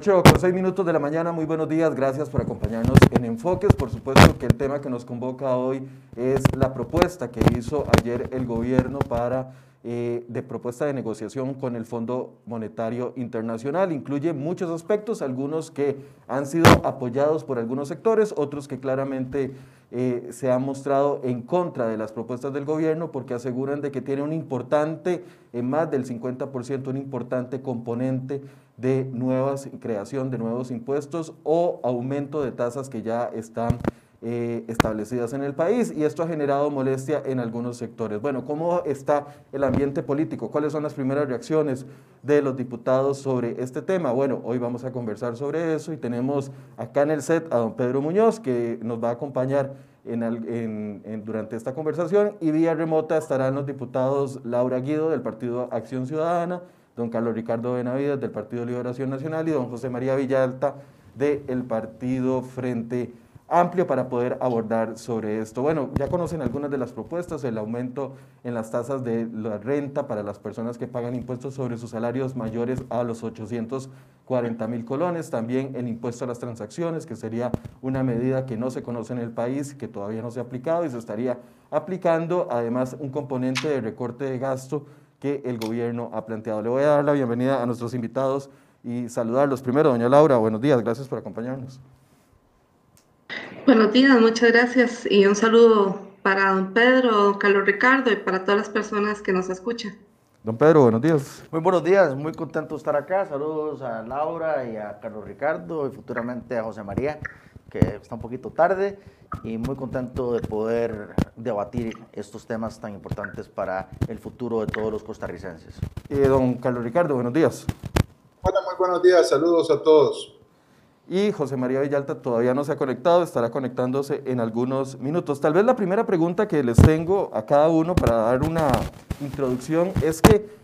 8 con 6 minutos de la mañana, muy buenos días, gracias por acompañarnos en Enfoques. Por supuesto que el tema que nos convoca hoy es la propuesta que hizo ayer el gobierno para eh, de propuesta de negociación con el Fondo Monetario Internacional. Incluye muchos aspectos, algunos que han sido apoyados por algunos sectores, otros que claramente eh, se han mostrado en contra de las propuestas del gobierno porque aseguran de que tiene un importante, en más del 50%, un importante componente de nuevas creación de nuevos impuestos o aumento de tasas que ya están eh, establecidas en el país y esto ha generado molestia en algunos sectores. Bueno, ¿cómo está el ambiente político? ¿Cuáles son las primeras reacciones de los diputados sobre este tema? Bueno, hoy vamos a conversar sobre eso y tenemos acá en el set a don Pedro Muñoz que nos va a acompañar en, durante esta conversación y vía remota estarán los diputados Laura Guido del Partido Acción Ciudadana, don Carlos Ricardo Benavides del Partido Liberación Nacional y don José María Villalta del Partido Frente Amplio para poder abordar sobre esto. Bueno, ya conocen algunas de las propuestas, el aumento en las tasas de la renta para las personas que pagan impuestos sobre sus salarios mayores a los 840 mil colones, también el impuesto a las transacciones, que sería una medida que no se conoce en el país, que todavía no se ha aplicado y se estaría aplicando, además un componente de recorte de gasto que el gobierno ha planteado. Le voy a dar la bienvenida a nuestros invitados y saludarlos. Primero, doña Laura, buenos días, gracias por acompañarnos. Buenos días, muchas gracias y un saludo para don Pedro, don Carlos Ricardo y para todas las personas que nos escuchan. Don Pedro, buenos días. Muy buenos días, muy contento de estar acá. Saludos a Laura y a Carlos Ricardo y futuramente a José María, que está un poquito tarde, y muy contento de poder debatir estos temas tan importantes para el futuro de todos los costarricenses. Eh, don Carlos Ricardo, buenos días. Hola, muy buenos días, saludos a todos. Y José María Villalta todavía no se ha conectado, estará conectándose en algunos minutos. Tal vez la primera pregunta que les tengo a cada uno para dar una introducción es que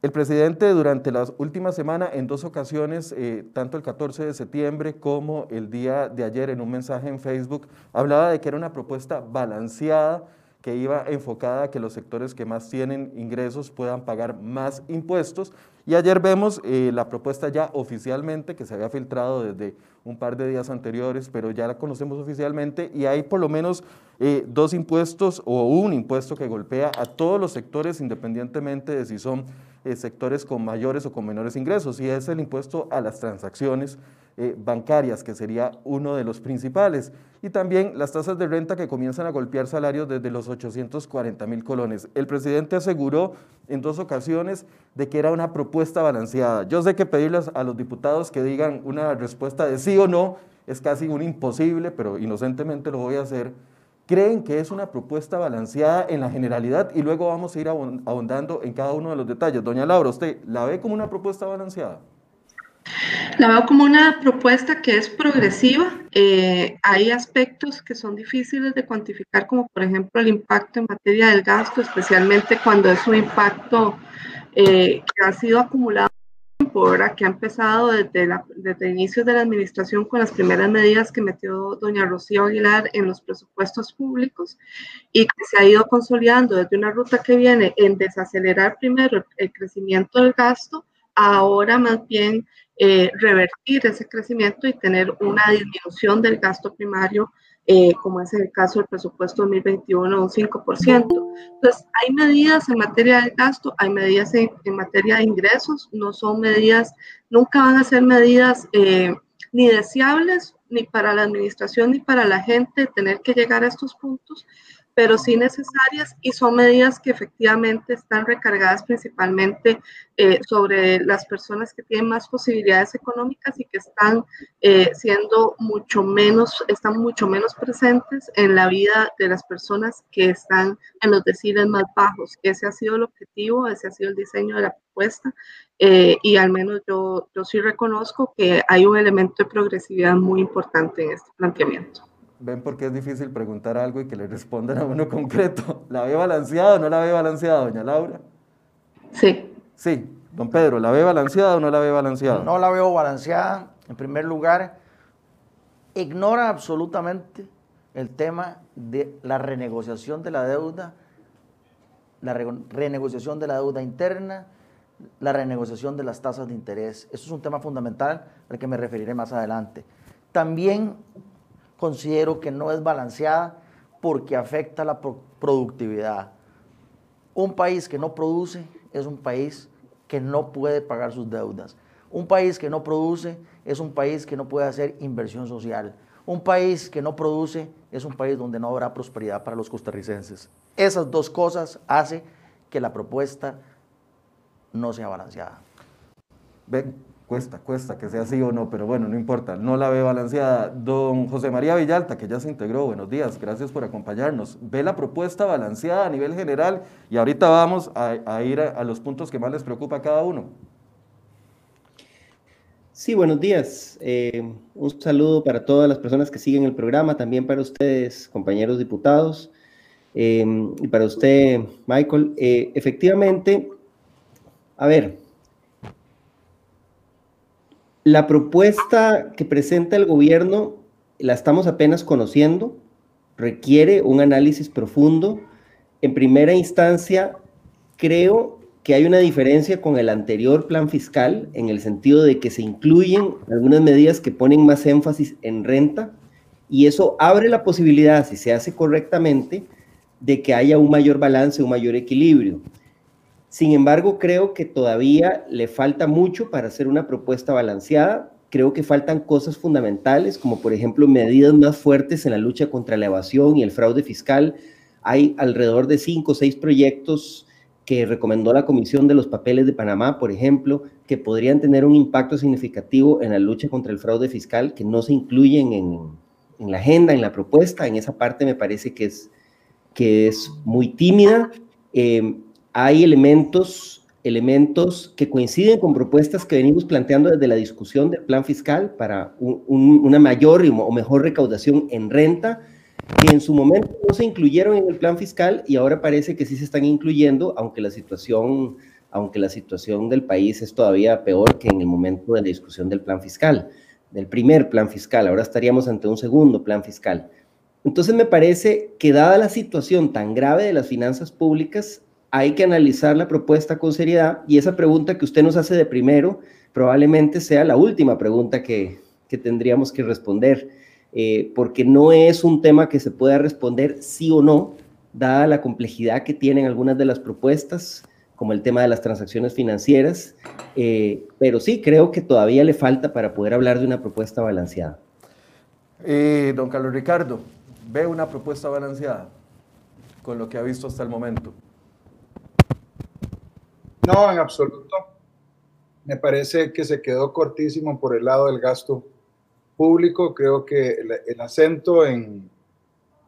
el presidente durante las últimas semanas, en dos ocasiones, eh, tanto el 14 de septiembre como el día de ayer en un mensaje en Facebook, hablaba de que era una propuesta balanceada que iba enfocada a que los sectores que más tienen ingresos puedan pagar más impuestos. Y ayer vemos eh, la propuesta ya oficialmente, que se había filtrado desde un par de días anteriores, pero ya la conocemos oficialmente, y hay por lo menos eh, dos impuestos o un impuesto que golpea a todos los sectores, independientemente de si son eh, sectores con mayores o con menores ingresos, y es el impuesto a las transacciones eh, bancarias, que sería uno de los principales, y también las tasas de renta que comienzan a golpear salarios desde los 840 mil colones. El presidente aseguró en dos ocasiones de que era una propuesta balanceada. Yo sé que pedirles a los diputados que digan una respuesta de sí o no es casi un imposible, pero inocentemente lo voy a hacer creen que es una propuesta balanceada en la generalidad y luego vamos a ir ahondando en cada uno de los detalles. Doña Laura, ¿usted la ve como una propuesta balanceada? La veo como una propuesta que es progresiva. Eh, hay aspectos que son difíciles de cuantificar, como por ejemplo el impacto en materia del gasto, especialmente cuando es un impacto eh, que ha sido acumulado ahora que ha empezado desde, la, desde inicios de la administración con las primeras medidas que metió doña Rocío Aguilar en los presupuestos públicos y que se ha ido consolidando desde una ruta que viene en desacelerar primero el crecimiento del gasto, ahora más bien eh, revertir ese crecimiento y tener una disminución del gasto primario eh, como es el caso del presupuesto 2021, un 5%. Entonces, hay medidas en materia de gasto, hay medidas en, materia de ingresos, no son medidas, nunca van a ser medidas eh, ni deseables ni para la administración ni para la gente tener que llegar a estos puntos, pero sí necesarias y son medidas que efectivamente están recargadas principalmente eh, sobre las personas que tienen más posibilidades económicas y que están eh, siendo mucho menos, están mucho menos presentes en la vida de las personas que están en los deciles más bajos. Ese ha sido el objetivo, ese ha sido el diseño de la propuesta eh, y al menos yo, yo sí reconozco que hay un elemento de progresividad muy importante en este planteamiento ven por qué es difícil preguntar algo y que le respondan a uno concreto. ¿La ve balanceada o no la ve balanceada, doña Laura? Sí. Sí, don Pedro, ¿la ve balanceada o no la ve balanceada? No la veo balanceada. En primer lugar, ignora absolutamente el tema de la renegociación de la deuda, la renegociación de la deuda interna, la renegociación de las tasas de interés. Eso es un tema fundamental al que me referiré más adelante. También considero que no es balanceada porque afecta la productividad. Un país que no produce es un país que no puede pagar sus deudas. Un país que no produce es un país que no puede hacer inversión social. Un país que no produce es un país donde no habrá prosperidad para los costarricenses. Esas dos cosas hacen que la propuesta no sea balanceada. Ven, cuesta, cuesta que sea así o no, pero bueno, no importa, no la ve balanceada. Don José María Villalta, que ya se integró, buenos días, gracias por acompañarnos. ¿Ve la propuesta balanceada a nivel general? Y ahorita vamos a, ir a, los puntos que más les preocupa a cada uno. Sí, buenos días. Eh, un saludo para todas las personas que siguen el programa, también para ustedes, compañeros diputados, eh, y para usted, Michael. Eh, efectivamente, a ver, la propuesta que presenta el gobierno la estamos apenas conociendo, requiere un análisis profundo. En primera instancia, creo que hay una diferencia con el anterior plan fiscal en el sentido de que se incluyen algunas medidas que ponen más énfasis en renta y eso abre la posibilidad, si se hace correctamente, de que haya un mayor balance, un mayor equilibrio. Sin embargo, creo que todavía le falta mucho para hacer una propuesta balanceada. Creo que faltan cosas fundamentales, como por ejemplo medidas más fuertes en la lucha contra la evasión y el fraude fiscal. Hay alrededor de cinco o seis proyectos que recomendó la Comisión de los Papeles de Panamá, por ejemplo, que podrían tener un impacto significativo en la lucha contra el fraude fiscal, que no se incluyen en, la agenda, en la propuesta. En esa parte me parece que es, que es muy tímida. Eh, hay elementos, elementos que coinciden con propuestas que venimos planteando desde la discusión del plan fiscal para una mayor o mejor recaudación en renta, que en su momento no se incluyeron en el plan fiscal y ahora parece que sí se están incluyendo, aunque la situación, aunque la situación del país es todavía peor que en el momento de la discusión del plan fiscal, del primer plan fiscal. Ahora estaríamos ante un segundo plan fiscal. Entonces me parece que dada la situación tan grave de las finanzas públicas, hay que analizar la propuesta con seriedad y esa pregunta que usted nos hace de primero probablemente sea la última pregunta que, que tendríamos que responder eh, porque no es un tema que se pueda responder sí o no, dada la complejidad que tienen algunas de las propuestas, como el tema de las transacciones financieras, eh, pero sí creo que todavía le falta para poder hablar de una propuesta balanceada. Eh, don Carlos Ricardo, ¿ve una propuesta balanceada con lo que ha visto hasta el momento? No, en absoluto. Me parece que se quedó cortísimo por el lado del gasto público, creo que el, acento en,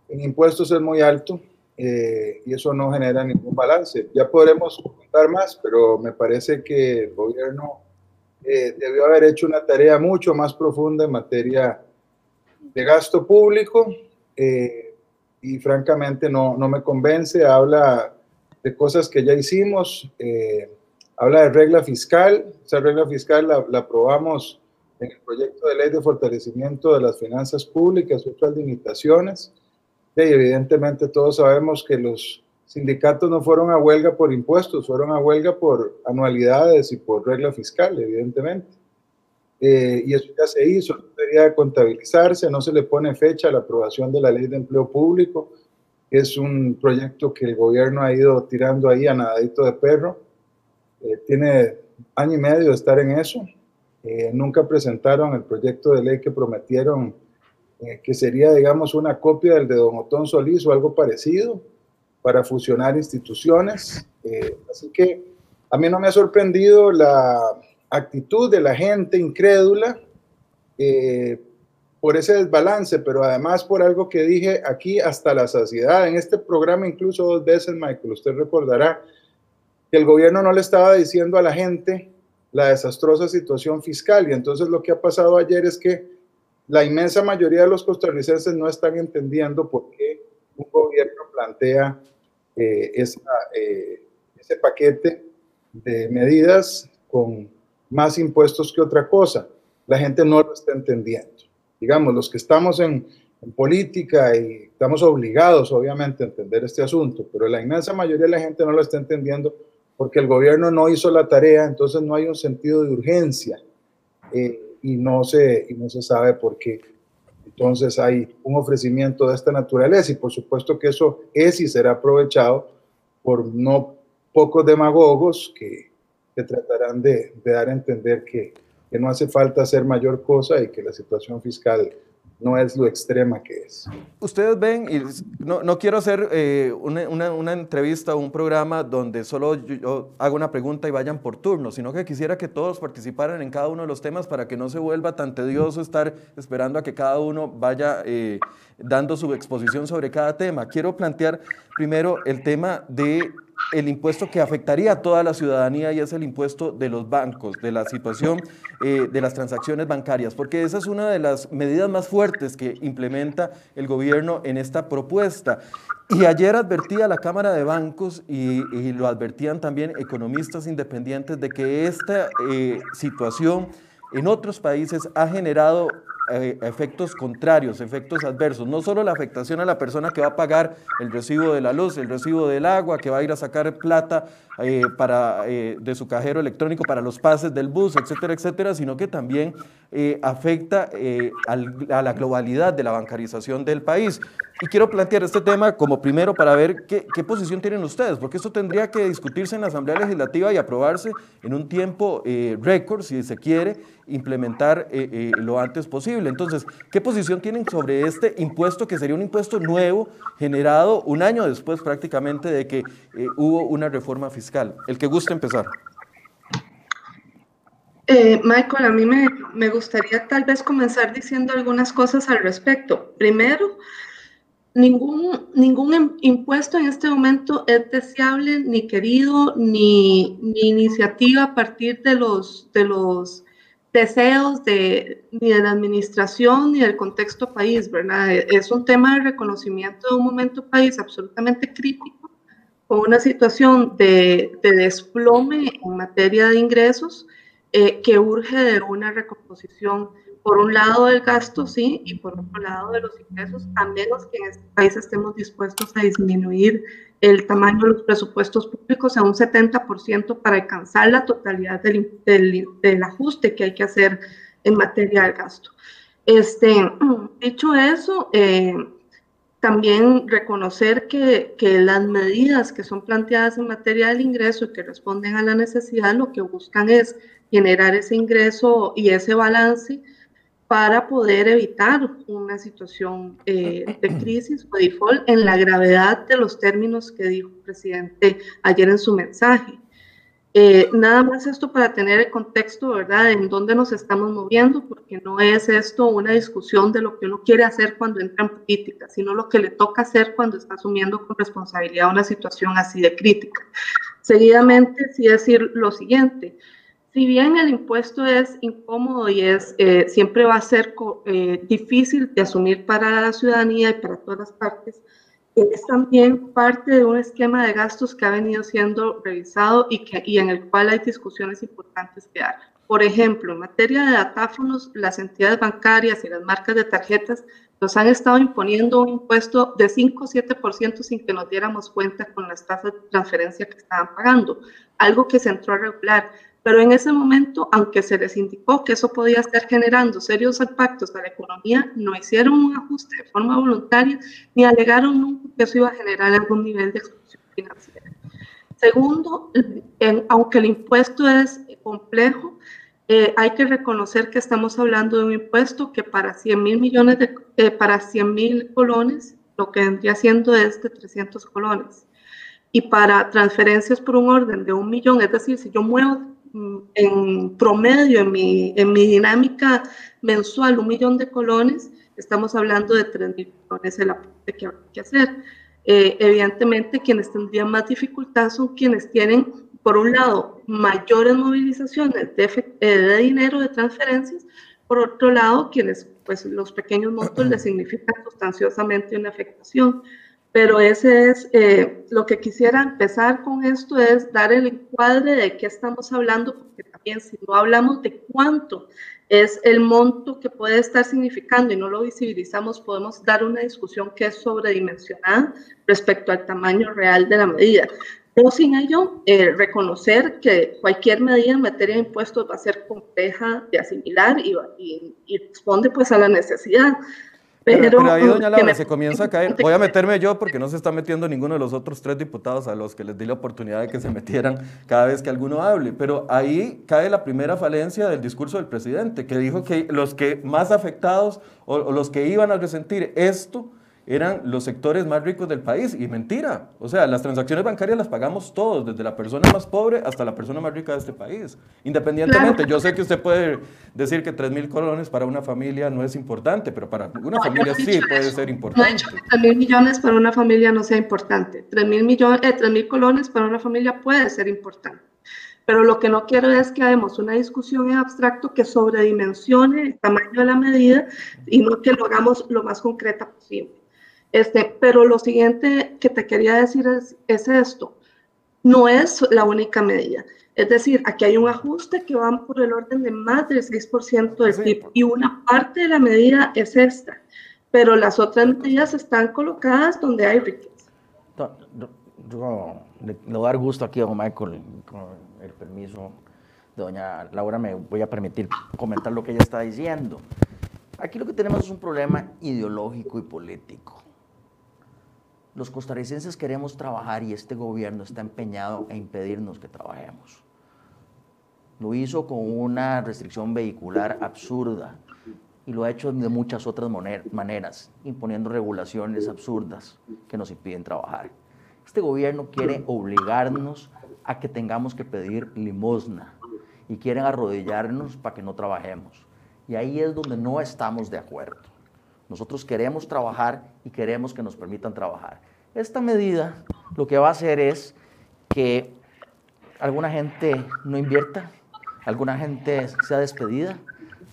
impuestos es muy alto eh, y eso no genera ningún balance. Ya podremos contar más, pero me parece que el gobierno eh, debió haber hecho una tarea mucho más profunda en materia de gasto público eh, y francamente no, no, me convence. Habla de cosas que ya hicimos, habla de regla fiscal, esa regla fiscal la, la aprobamos en el proyecto de ley de fortalecimiento de las finanzas públicas, otras limitaciones. Y evidentemente todos sabemos que los sindicatos no fueron a huelga por impuestos, fueron a huelga por anualidades y por regla fiscal, evidentemente. Eh, y eso ya se hizo, debería contabilizarse, no se le pone fecha a la aprobación de la ley de empleo público. Es un proyecto que el gobierno ha ido tirando ahí a nadadito de perro. Eh, tiene año y medio de estar en eso. Eh, nunca presentaron el proyecto de ley que prometieron eh, que sería, digamos, una copia del de Don Otón Solís o algo parecido para fusionar instituciones. Así que a mí no me ha sorprendido la actitud de la gente incrédula por ese desbalance, pero además por algo que dije aquí hasta la saciedad. En este programa incluso dos veces, Michael, usted recordará que el gobierno no le estaba diciendo a la gente la desastrosa situación fiscal. Y entonces lo que ha pasado ayer es que la inmensa mayoría de los costarricenses no están entendiendo por qué un gobierno plantea eh, eh, ese paquete de medidas con más impuestos que otra cosa. La gente no lo está entendiendo. Digamos, los que estamos en, en política y estamos obligados, obviamente, a entender este asunto, pero la inmensa mayoría de la gente no lo está entendiendo porque el gobierno no hizo la tarea, entonces no hay un sentido de urgencia eh, y, no se, y no se sabe por qué. Entonces hay un ofrecimiento de esta naturaleza y por supuesto que eso es y será aprovechado por no pocos demagogos que, que tratarán de, de, dar a entender que, que no hace falta hacer mayor cosa y que la situación fiscal no es lo extrema que es. Ustedes ven, y no, no quiero hacer eh, una, una, entrevista o un programa donde solo yo, yo, hago una pregunta y vayan por turno, sino que quisiera que todos participaran en cada uno de los temas para que no se vuelva tan tedioso estar esperando a que cada uno vaya eh, dando su exposición sobre cada tema. Quiero plantear primero el tema de el impuesto que afectaría a toda la ciudadanía y es el impuesto de los bancos, de la situación eh, de las transacciones bancarias, porque esa es una de las medidas más fuertes que implementa el gobierno en esta propuesta. Y ayer advertía la Cámara de Bancos y, lo advertían también economistas independientes de que esta eh, situación en otros países ha generado efectos contrarios, efectos adversos. No solo la afectación a la persona que va a pagar el recibo de la luz, el recibo del agua, que va a ir a sacar plata eh, para, eh, de su cajero electrónico para los pases del bus, etcétera, etcétera, sino que también eh, afecta eh, a la globalidad de la bancarización del país. Y quiero plantear este tema como primero para ver qué, qué, posición tienen ustedes, porque esto tendría que discutirse en la Asamblea Legislativa y aprobarse en un tiempo eh, récord, si se quiere, implementar eh, eh, lo antes posible. Entonces, ¿qué posición tienen sobre este impuesto que sería un impuesto nuevo generado un año después prácticamente de que eh, hubo una reforma fiscal? El que guste empezar. Michael, a mí me, me, gustaría tal vez comenzar diciendo algunas cosas al respecto. Primero, ningún, ningún impuesto en este momento es deseable, ni querido, ni, ni iniciativa a partir de los, de los deseos de, ni de la administración ni del contexto país, ¿verdad? Es un tema de reconocimiento de un momento país absolutamente crítico, con una situación de, de desplome en materia de ingresos eh, que urge de una recomposición, por un lado del gasto, sí, y por otro lado de los ingresos, a menos que en este país estemos dispuestos a disminuir el tamaño de los presupuestos públicos a un 70% para alcanzar la totalidad del, del, del, ajuste que hay que hacer en materia de gasto. Este, dicho eso, eh, también reconocer que, que, las medidas que son planteadas en materia del ingreso y que responden a la necesidad, lo que buscan es generar ese ingreso y ese balance para poder evitar una situación eh, de crisis o default en la gravedad de los términos que dijo el presidente ayer en su mensaje. Eh, nada más esto para tener el contexto, ¿verdad?, en dónde nos estamos moviendo, porque no es esto una discusión de lo que uno quiere hacer cuando entra en política, sino lo que le toca hacer cuando está asumiendo con responsabilidad una situación así de crítica. Seguidamente, sí decir lo siguiente, si bien el impuesto es incómodo y es, eh, siempre va a ser eh, difícil de asumir para la ciudadanía y para todas las partes, es también parte de un esquema de gastos que ha venido siendo revisado y, que, y en el cual hay discusiones importantes que dar. Por ejemplo, en materia de datáfonos, las entidades bancarias y las marcas de tarjetas nos han estado imponiendo un impuesto de 5 o 7% sin que nos diéramos cuenta con las tasas de transferencia que estaban pagando, algo que se entró a regular pero en ese momento, aunque se les indicó que eso podía estar generando serios impactos a la economía, no hicieron un ajuste de forma voluntaria ni alegaron nunca que eso iba a generar algún nivel de exclusión financiera. Segundo, en, aunque el impuesto es complejo, eh, hay que reconocer que estamos hablando de un impuesto que para 100 mil millones de, eh, para 100 mil colones, lo que vendría siendo es de 300 colones. Y para transferencias por un orden de un millón, es decir, si yo muevo en promedio, en mi, en mi dinámica mensual, un millón de colones, estamos hablando de 3 mil colones el aporte que hay que hacer. Eh, evidentemente, quienes tendrían más dificultad son quienes tienen, por un lado, mayores movilizaciones de, eh, de dinero, de transferencias, por otro lado, quienes, pues, los pequeños montos les significan sustanciosamente una afectación pero ese es eh, lo que quisiera empezar con esto, es dar el encuadre de qué estamos hablando, porque también si no hablamos de cuánto es el monto que puede estar significando y no lo visibilizamos, podemos dar una discusión que es sobredimensionada respecto al tamaño real de la medida. o sin ello, eh, reconocer que cualquier medida en materia de impuestos va a ser compleja de asimilar y, y responde pues a la necesidad pero, ahí, doña Laura, se comienza a caer. Voy a meterme yo porque no se está metiendo ninguno de los otros tres diputados a los que les di la oportunidad de que se metieran cada vez que alguno hable. Pero ahí cae la primera falencia del discurso del presidente, que dijo que los que más afectados o los que iban a resentir esto eran los sectores más ricos del país. Y mentira. O sea, las transacciones bancarias las pagamos todos, desde la persona más pobre hasta la persona más rica de este país. Independientemente, yo sé que usted puede decir que 3 mil colones para una familia no es importante, pero para una familia sí puede ser importante. No he dicho que 3 mil millones para una familia no sea importante. 3 mil millones, eh, 3 mil colones para una familia puede ser importante. Pero lo que no quiero es que hagamos una discusión en abstracto que sobredimensione el tamaño de la medida y no que lo hagamos lo más concreta posible. Este, pero lo siguiente que te quería decir es, es esto. No es la única medida. Es decir, aquí hay un ajuste que va por el orden de más del 6% del PIB y una parte de la medida es esta, pero las otras medidas están colocadas donde hay riqueza. Yo, le, voy a dar gusto aquí a don Michael, con el permiso de doña Laura, me voy a permitir comentar lo que ella está diciendo. Aquí lo que tenemos es un problema ideológico y político. Los costarricenses queremos trabajar y este gobierno está empeñado en impedirnos que trabajemos. Lo hizo con una restricción vehicular absurda y lo ha hecho de muchas otras maneras, imponiendo regulaciones absurdas que nos impiden trabajar. Este gobierno quiere obligarnos a que tengamos que pedir limosna y quieren arrodillarnos para que no trabajemos. Y ahí es donde no estamos de acuerdo. Nosotros queremos trabajar y queremos que nos permitan trabajar. Esta medida lo que va a hacer es que alguna gente no invierta, alguna gente sea despedida,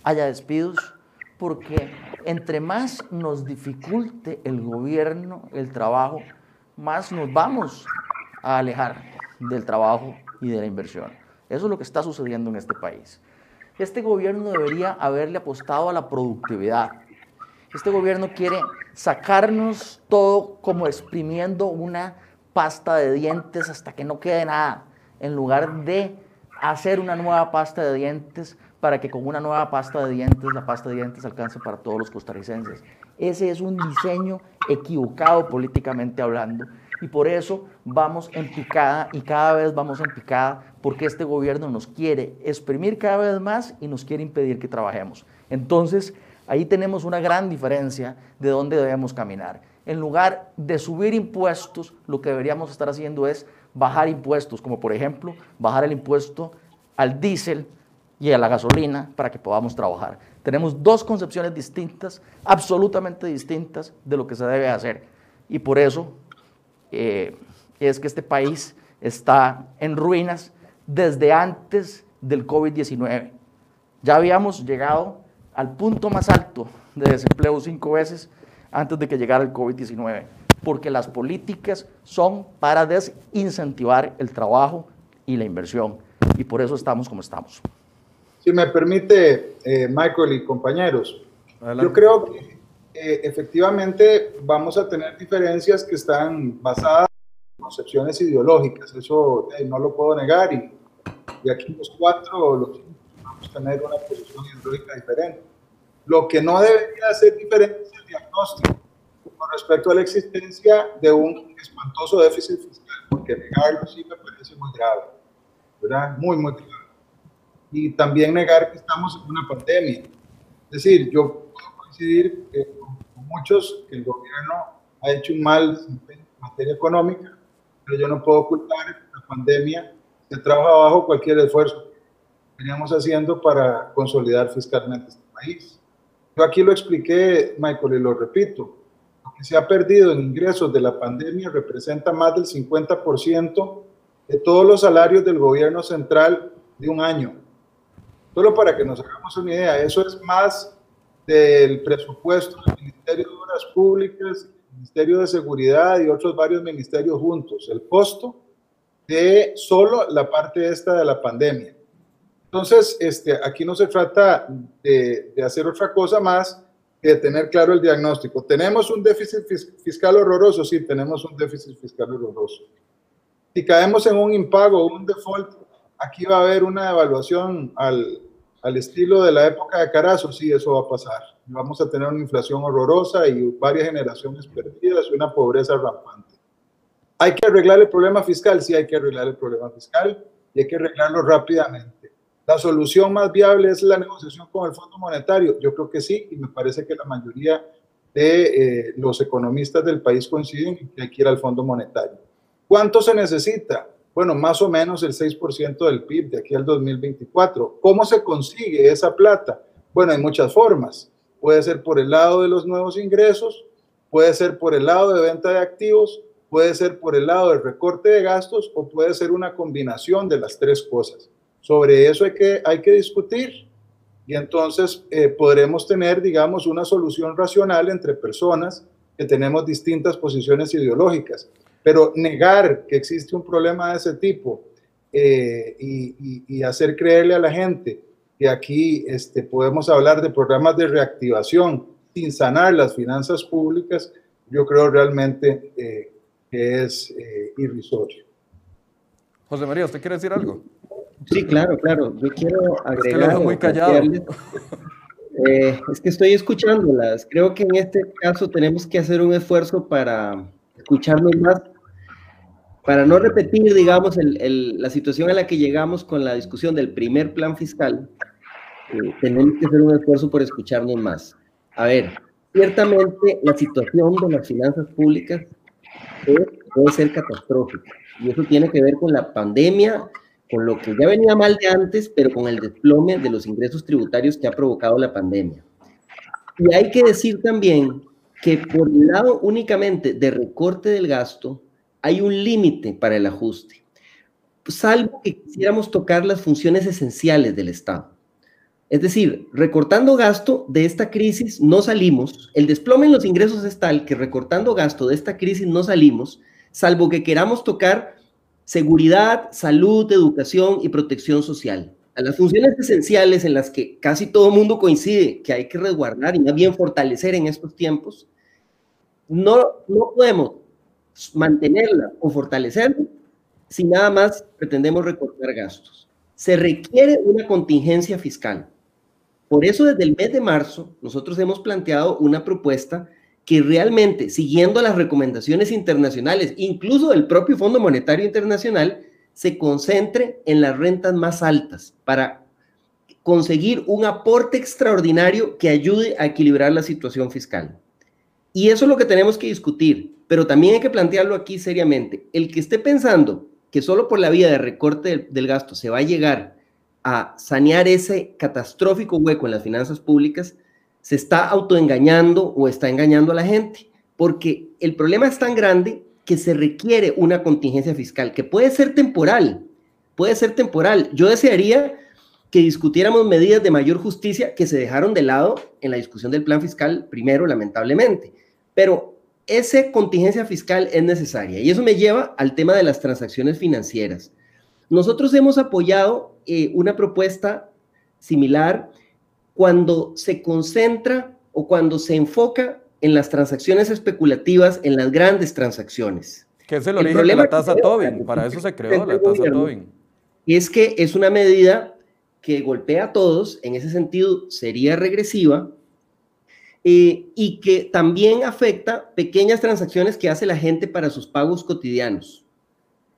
haya despidos, porque entre más nos dificulte el gobierno el trabajo, más nos vamos a alejar del trabajo y de la inversión. Eso es lo que está sucediendo en este país. Este gobierno debería haberle apostado a la productividad, este gobierno quiere sacarnos todo como exprimiendo una pasta de dientes hasta que no quede nada, en lugar de hacer una nueva pasta de dientes para que con una nueva pasta de dientes la pasta de dientes alcance para todos los costarricenses. Ese es un diseño equivocado políticamente hablando y por eso vamos en picada y cada vez vamos en picada porque este gobierno nos quiere exprimir cada vez más y nos quiere impedir que trabajemos. Entonces, Ahí tenemos una gran diferencia de dónde debemos caminar. En lugar de subir impuestos, lo que deberíamos estar haciendo es bajar impuestos, como por ejemplo bajar el impuesto al diésel y a la gasolina para que podamos trabajar. Tenemos dos concepciones distintas, absolutamente distintas de lo que se debe hacer. Y por eso eh, es que este país está en ruinas desde antes del COVID-19. Ya habíamos llegado al punto más alto de desempleo cinco veces antes de que llegara el COVID-19, porque las políticas son para desincentivar el trabajo y la inversión, y por eso estamos como estamos. Si me permite, eh, Michael y compañeros, yo creo que eh, efectivamente vamos a tener diferencias que están basadas en concepciones ideológicas, eso eh, no lo puedo negar, y, y aquí los cuatro, los tener una posición ideológica diferente. Lo que no debería ser diferente es el diagnóstico con respecto a la existencia de un espantoso déficit fiscal, porque negarlo sí me parece muy grave, ¿verdad? Muy, muy grave. Y también negar que estamos en una pandemia. Es decir, yo puedo coincidir con muchos que el gobierno ha hecho un mal en materia económica, pero yo no puedo ocultar que la pandemia se trabaja bajo cualquier esfuerzo veníamos haciendo para consolidar fiscalmente este país. Yo aquí lo expliqué, Michael, y lo repito. Lo que se ha perdido en ingresos de la pandemia representa más del 50% de todos los salarios del gobierno central de un año. Solo para que nos hagamos una idea, eso es más del presupuesto del Ministerio de Obras Públicas, Ministerio de Seguridad y otros varios ministerios juntos. El costo de solo la parte esta de la pandemia. Entonces, este, aquí no se trata de, hacer otra cosa más que de tener claro el diagnóstico. ¿Tenemos un déficit fiscal horroroso? Sí, tenemos un déficit fiscal horroroso. Si caemos en un impago un default, aquí va a haber una evaluación al, al estilo de la época de Carazo, sí, eso va a pasar. Vamos a tener una inflación horrorosa y varias generaciones perdidas y una pobreza rampante. ¿Hay que arreglar el problema fiscal? Sí, hay que arreglar el problema fiscal y hay que arreglarlo rápidamente. ¿La solución más viable es la negociación con el Fondo Monetario? Yo creo que sí, y me parece que la mayoría de eh, los economistas del país coinciden en que hay que ir al Fondo Monetario. ¿Cuánto se necesita? Bueno, más o menos el 6% del PIB de aquí al 2024. ¿Cómo se consigue esa plata? Bueno, hay muchas formas. Puede ser por el lado de los nuevos ingresos, puede ser por el lado de venta de activos, puede ser por el lado del recorte de gastos o puede ser una combinación de las tres cosas. Sobre eso hay que, hay que discutir y entonces eh, podremos tener, digamos, una solución racional entre personas que tenemos distintas posiciones ideológicas. Pero negar que existe un problema de ese tipo eh, y, hacer creerle a la gente que aquí este, podemos hablar de programas de reactivación sin sanar las finanzas públicas, yo creo realmente eh, que es eh, irrisorio. José María, ¿usted quiere decir algo? Sí, claro, claro. Yo quiero agregar. Es que muy callado. es que estoy escuchándolas. Creo que en este caso tenemos que hacer un esfuerzo para escucharnos más para no repetir, digamos, la situación a la que llegamos con la discusión del primer plan fiscal, eh, tenemos que hacer un esfuerzo por escucharnos más. A ver, ciertamente la situación de las finanzas públicas puede ser catastrófica y eso tiene que ver con la pandemia, con lo que ya venía mal de antes, pero con el desplome de los ingresos tributarios que ha provocado la pandemia. Y hay que decir también que por el lado únicamente de recorte del gasto, hay un límite para el ajuste, salvo que quisiéramos tocar las funciones esenciales del Estado. Es decir, recortando gasto de esta crisis no salimos, el desplome en los ingresos es tal que recortando gasto de esta crisis no salimos, salvo que queramos tocar seguridad, salud, educación y protección social. A las funciones esenciales en las que casi todo mundo coincide que hay que resguardar y más bien fortalecer en estos tiempos, no, no podemos mantenerla o fortalecerla si nada más pretendemos recortar gastos. Se requiere una contingencia fiscal. Por eso desde el mes de marzo nosotros hemos planteado una propuesta que realmente, siguiendo las recomendaciones internacionales, incluso del propio Fondo Monetario Internacional, se concentre en las rentas más altas para conseguir un aporte extraordinario que ayude a equilibrar la situación fiscal. Y eso es lo que tenemos que discutir pero también hay que plantearlo aquí seriamente. El que esté pensando que solo por la vía de recorte del, gasto se va a llegar a sanear ese catastrófico hueco en las finanzas públicas, se está autoengañando o está engañando a la gente, porque el problema es tan grande que se requiere una contingencia fiscal, que puede ser temporal, puede ser temporal. Yo desearía que discutiéramos medidas de mayor justicia que se dejaron de lado en la discusión del plan fiscal primero, lamentablemente, pero esa contingencia fiscal es necesaria. Y eso me lleva al tema de las transacciones financieras. Nosotros hemos apoyado eh, una propuesta similar cuando se concentra o cuando se enfoca en las transacciones especulativas, en las grandes transacciones. Que es el, origen de la tasa Tobin, para eso se creó la tasa Tobin. Es que es una medida que golpea a todos, en ese sentido sería regresiva, eh, y que también afecta pequeñas transacciones que hace la gente para sus pagos cotidianos.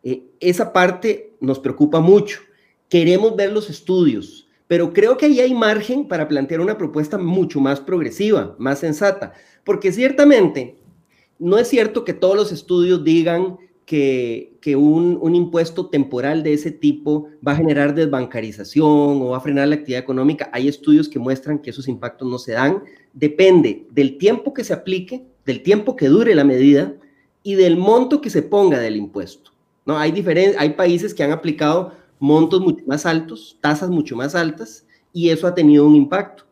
Eh, esa parte nos preocupa mucho. Queremos ver los estudios, pero creo que ahí hay margen para plantear una propuesta mucho más progresiva, más sensata, porque ciertamente no es cierto que todos los estudios digan que, que un, un, impuesto temporal de ese tipo va a generar desbancarización o va a frenar la actividad económica. Hay estudios que muestran que esos impactos no se dan depende del tiempo que se aplique, del tiempo que dure la medida y del monto que se ponga del impuesto. ¿no? Hay, hay países que han aplicado montos mucho más altos, tasas mucho más altas, y eso ha tenido un impacto.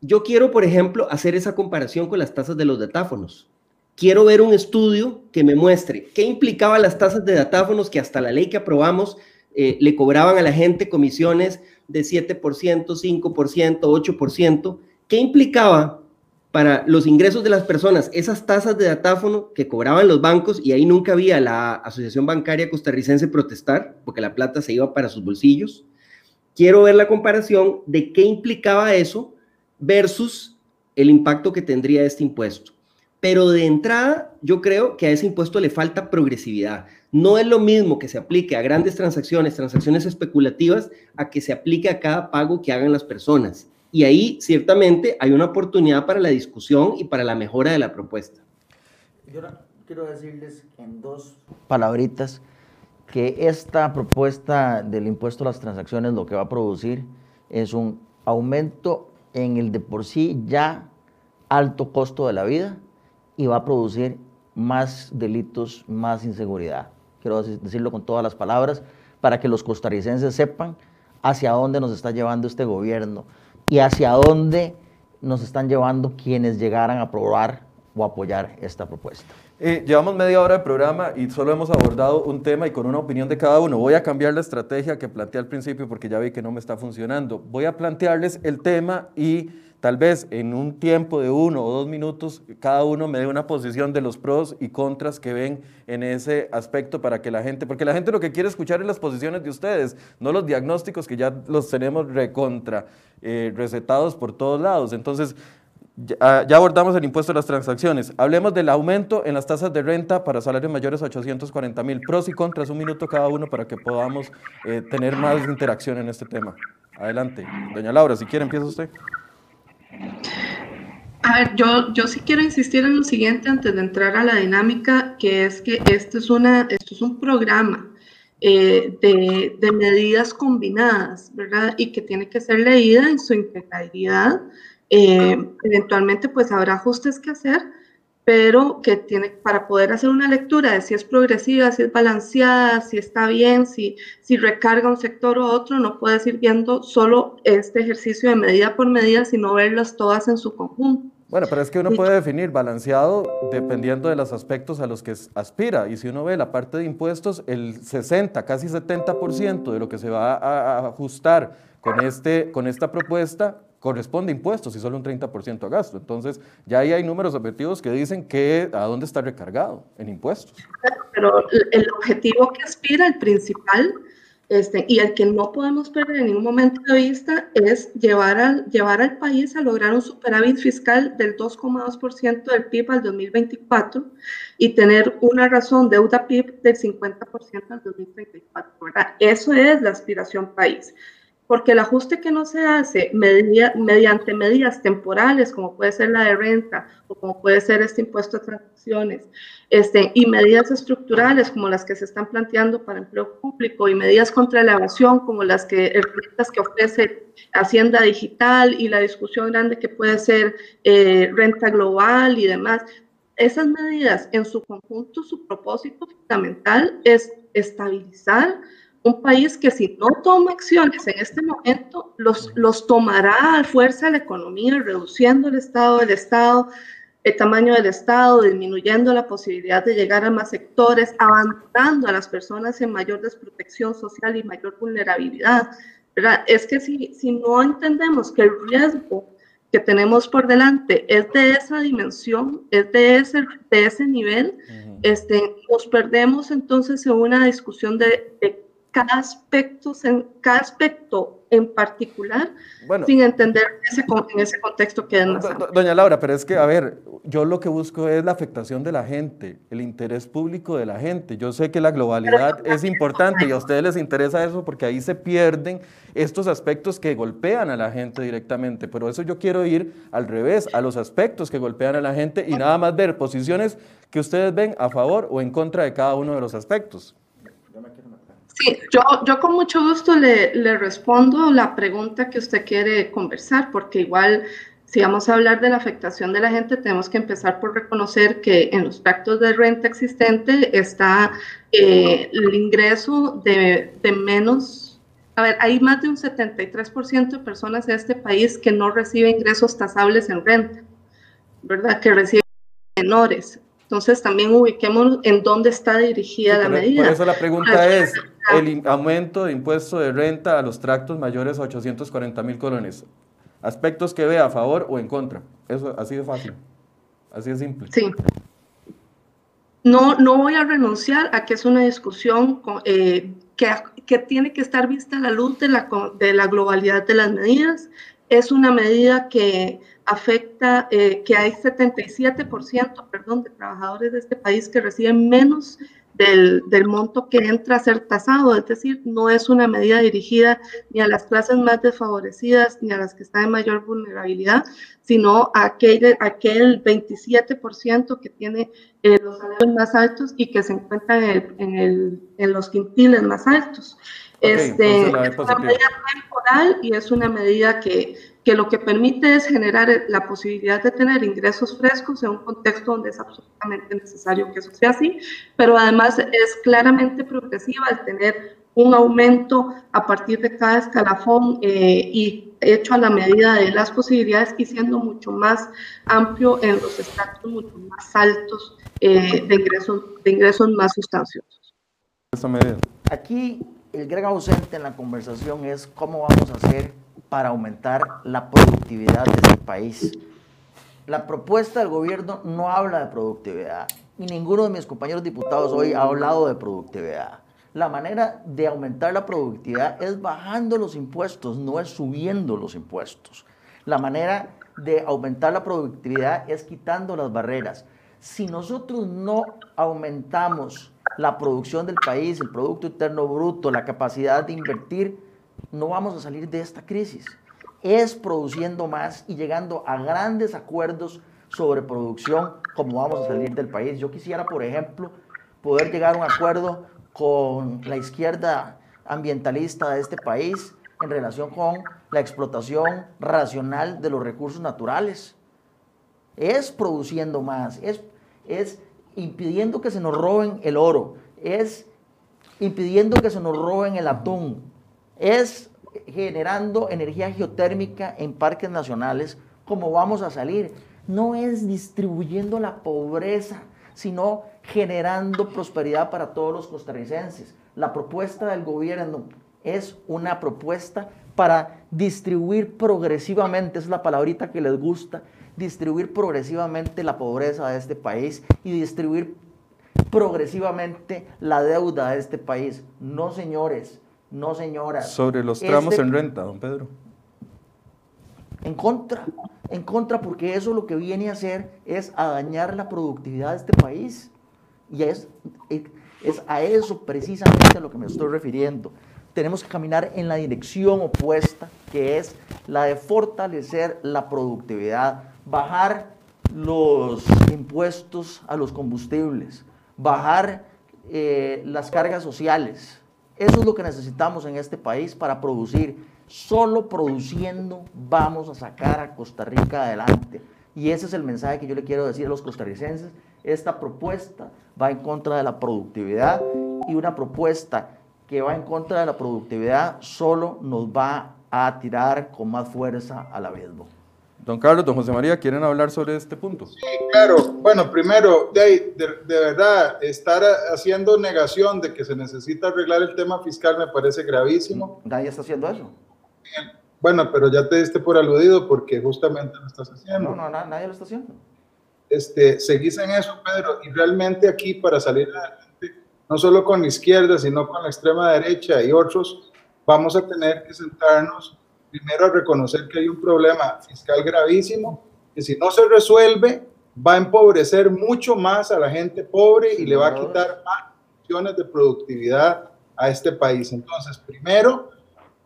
Yo quiero, por ejemplo, hacer esa comparación con las tasas de los datáfonos. Quiero ver un estudio que me muestre qué implicaban las tasas de datáfonos que hasta la ley que aprobamos eh, le cobraban a la gente comisiones de 7%, 5%, 8%, ¿Qué implicaba para los ingresos de las personas, esas tasas de datáfono que cobraban los bancos y ahí nunca había la Asociación Bancaria Costarricense protestar porque la plata se iba para sus bolsillos. Quiero ver la comparación de qué implicaba eso versus el impacto que tendría este impuesto. Pero de entrada, yo creo que a ese impuesto le falta progresividad. No es lo mismo que se aplique a grandes transacciones, transacciones especulativas, a que se aplique a cada pago que hagan las personas. Y ahí ciertamente hay una oportunidad para la discusión y para la mejora de la propuesta. Yo quiero decirles en dos palabritas que esta propuesta del impuesto a las transacciones lo que va a producir es un aumento en el de por sí ya alto costo de la vida y va a producir más delitos, más inseguridad. Quiero decirlo con todas las palabras para que los costarricenses sepan hacia dónde nos está llevando este gobierno y hacia dónde nos están llevando quienes llegaran a aprobar o apoyar esta propuesta. Eh, llevamos media hora de programa y solo hemos abordado un tema y con una opinión de cada uno. Voy a cambiar la estrategia que planteé al principio porque ya vi que no me está funcionando. Voy a plantearles el tema y tal vez en un tiempo de uno o dos minutos cada uno me dé una posición de los pros y contras que ven en ese aspecto para que la gente, porque la gente lo que quiere escuchar es las posiciones de ustedes, no los diagnósticos que ya los tenemos recontra eh, recetados por todos lados. Entonces, Ah, ya, abordamos el impuesto de las transacciones. Hablemos del aumento en las tasas de renta para salarios mayores a 840 mil. Pros y contras, un minuto cada uno para que podamos eh, tener más interacción en este tema. Adelante. Doña Laura, si quiere, empieza usted. A ver, yo, yo sí quiero insistir en lo siguiente antes de entrar a la dinámica, que es que esto es, una, esto es un programa eh, de, medidas combinadas, ¿verdad? Y que tiene que ser leída en su integralidad eh, eventualmente pues habrá ajustes que hacer, pero que tiene para poder hacer una lectura de si es progresiva, si es balanceada, si está bien, si, si recarga un sector u otro, no puedes ir viendo solo este ejercicio de medida por medida, sino verlas todas en su conjunto. Bueno, pero es que uno puede definir balanceado dependiendo de los aspectos a los que aspira. Y si uno ve la parte de impuestos, el 60, casi 70% de lo que se va a ajustar con, este, con esta propuesta corresponde a impuestos y solo un 30% a gasto. Entonces, ya ahí hay números objetivos que dicen que a dónde está recargado en impuestos. Pero el objetivo que aspira, el principal, este, y el que no podemos perder en ningún momento de vista es llevar al, llevar al país a lograr un superávit fiscal del 2,2% del PIB al 2024 y tener una razón deuda PIB del 50% al 2034. Eso es la aspiración país porque el ajuste que no se hace mediante medidas temporales, como puede ser la de renta o como puede ser este impuesto a transacciones, este, y medidas estructurales como las que se están planteando para empleo público y medidas contra la evasión como las que, las que ofrece Hacienda Digital y la discusión grande que puede ser eh, renta global y demás. Esas medidas en su conjunto, su propósito fundamental es estabilizar un país que si no toma acciones en este momento, los, los tomará a fuerza la economía, reduciendo el estado del Estado, el tamaño del Estado, disminuyendo la posibilidad de llegar a más sectores, abandonando a las personas en mayor desprotección social y mayor vulnerabilidad. ¿verdad? Es que si, si no entendemos que el riesgo que tenemos por delante es de esa dimensión, es de ese, de ese nivel, este, nos perdemos entonces en una discusión de, de cada aspecto en, cada aspecto en particular sin entender ese, en ese contexto que es más Doña Laura, pero es que, a ver, yo lo que busco es la afectación de la gente, el interés público de la gente. Yo sé que la globalidad es importante y a ustedes les interesa eso porque ahí se pierden estos aspectos que golpean a la gente directamente. Pero eso yo quiero ir al revés, a los aspectos que golpean a la gente y nada más ver posiciones que ustedes ven a favor o en contra de cada uno de los aspectos. Sí, yo, yo con mucho gusto le, le, respondo la pregunta que usted quiere conversar, porque igual si vamos a hablar de la afectación de la gente, tenemos que empezar por reconocer que en los pactos de renta existente está eh, el ingreso de, de menos, a ver, hay más de un 73% de personas en este país que no reciben ingresos tasables en renta, ¿verdad? Que reciben menores. Entonces también ubiquemos en dónde está dirigida la medida. Por eso la pregunta es, el aumento de impuesto de renta a los tractos mayores a 840 mil colones. aspectos que ve a favor o en contra. Eso así de fácil, así de simple. Sí. No, no voy a renunciar a que es una discusión eh, que, que, tiene que estar vista a la luz de la, de la globalidad de las medidas. Es una medida que afecta, eh, que hay 77%, perdón, de trabajadores de este país que reciben menos del, monto que entra a ser tasado, es decir, no es una medida dirigida ni a las clases más desfavorecidas ni a las que están en mayor vulnerabilidad, sino a aquel, aquel 27% que tiene eh, los salarios más altos y que se encuentran en, en, los quintiles más altos. este, es una medida temporal y es una medida que que lo que permite es generar la posibilidad de tener ingresos frescos en un contexto donde es absolutamente necesario que eso sea así, pero además es claramente progresiva al tener un aumento a partir de cada escalafón eh, y hecho a la medida de las posibilidades y siendo mucho más amplio en los estratos mucho más altos eh, de, ingresos, de ingresos más sustanciosos. Aquí el gran ausente en la conversación es cómo vamos a hacer para aumentar la productividad de este país. La propuesta del gobierno no habla de productividad y ninguno de mis compañeros diputados hoy ha hablado de productividad. La manera de aumentar la productividad es bajando los impuestos, no es subiendo los impuestos. La manera de aumentar la productividad es quitando las barreras. Si nosotros no aumentamos la producción del país, el Producto Interno Bruto, la capacidad de invertir, no vamos a salir de esta crisis. Es produciendo más y llegando a grandes acuerdos sobre producción como vamos a salir del país. Yo quisiera, por ejemplo, poder llegar a un acuerdo con la izquierda ambientalista de este país en relación con la explotación racional de los recursos naturales. Es produciendo más, es, es impidiendo que se nos roben el oro, es impidiendo que se nos roben el atún, es generando energía geotérmica en parques nacionales, como vamos a salir. No es distribuyendo la pobreza, sino generando prosperidad para todos los costarricenses. La propuesta del gobierno es una propuesta para distribuir progresivamente, es la palabrita que les gusta, distribuir progresivamente la pobreza de este país y distribuir progresivamente la deuda de este país. No, señores, no, señora. Sobre los tramos este en renta, don Pedro. En contra, en contra, porque eso lo que viene a hacer es a dañar la productividad de este país. Y es, es a eso precisamente a lo que me estoy refiriendo. Tenemos que caminar en la dirección opuesta, que es la de fortalecer la productividad, bajar los impuestos a los combustibles, bajar eh, las cargas sociales, eso es lo que necesitamos en este país para producir. Solo produciendo vamos a sacar a Costa Rica adelante. Y ese es el mensaje que yo le quiero decir a los costarricenses. Esta propuesta va en contra de la productividad y una propuesta que va en contra de la productividad solo nos va a tirar con más fuerza al abismo. Don Carlos, don José María, ¿quieren hablar sobre este punto? Sí, claro. Bueno, primero, de, de, verdad, estar haciendo negación de que se necesita arreglar el tema fiscal me parece gravísimo. Nadie está haciendo eso. Bueno, pero ya te diste por aludido porque justamente lo estás haciendo. No, no, nadie lo está haciendo. Este, seguís en eso, Pedro, y realmente aquí para salir adelante, no solo con la izquierda, sino con la extrema derecha y otros, vamos a tener que sentarnos primero a reconocer que hay un problema fiscal gravísimo, que si no se resuelve, va a empobrecer mucho más a la gente pobre y le va a quitar más opciones de productividad a este país. Entonces, primero,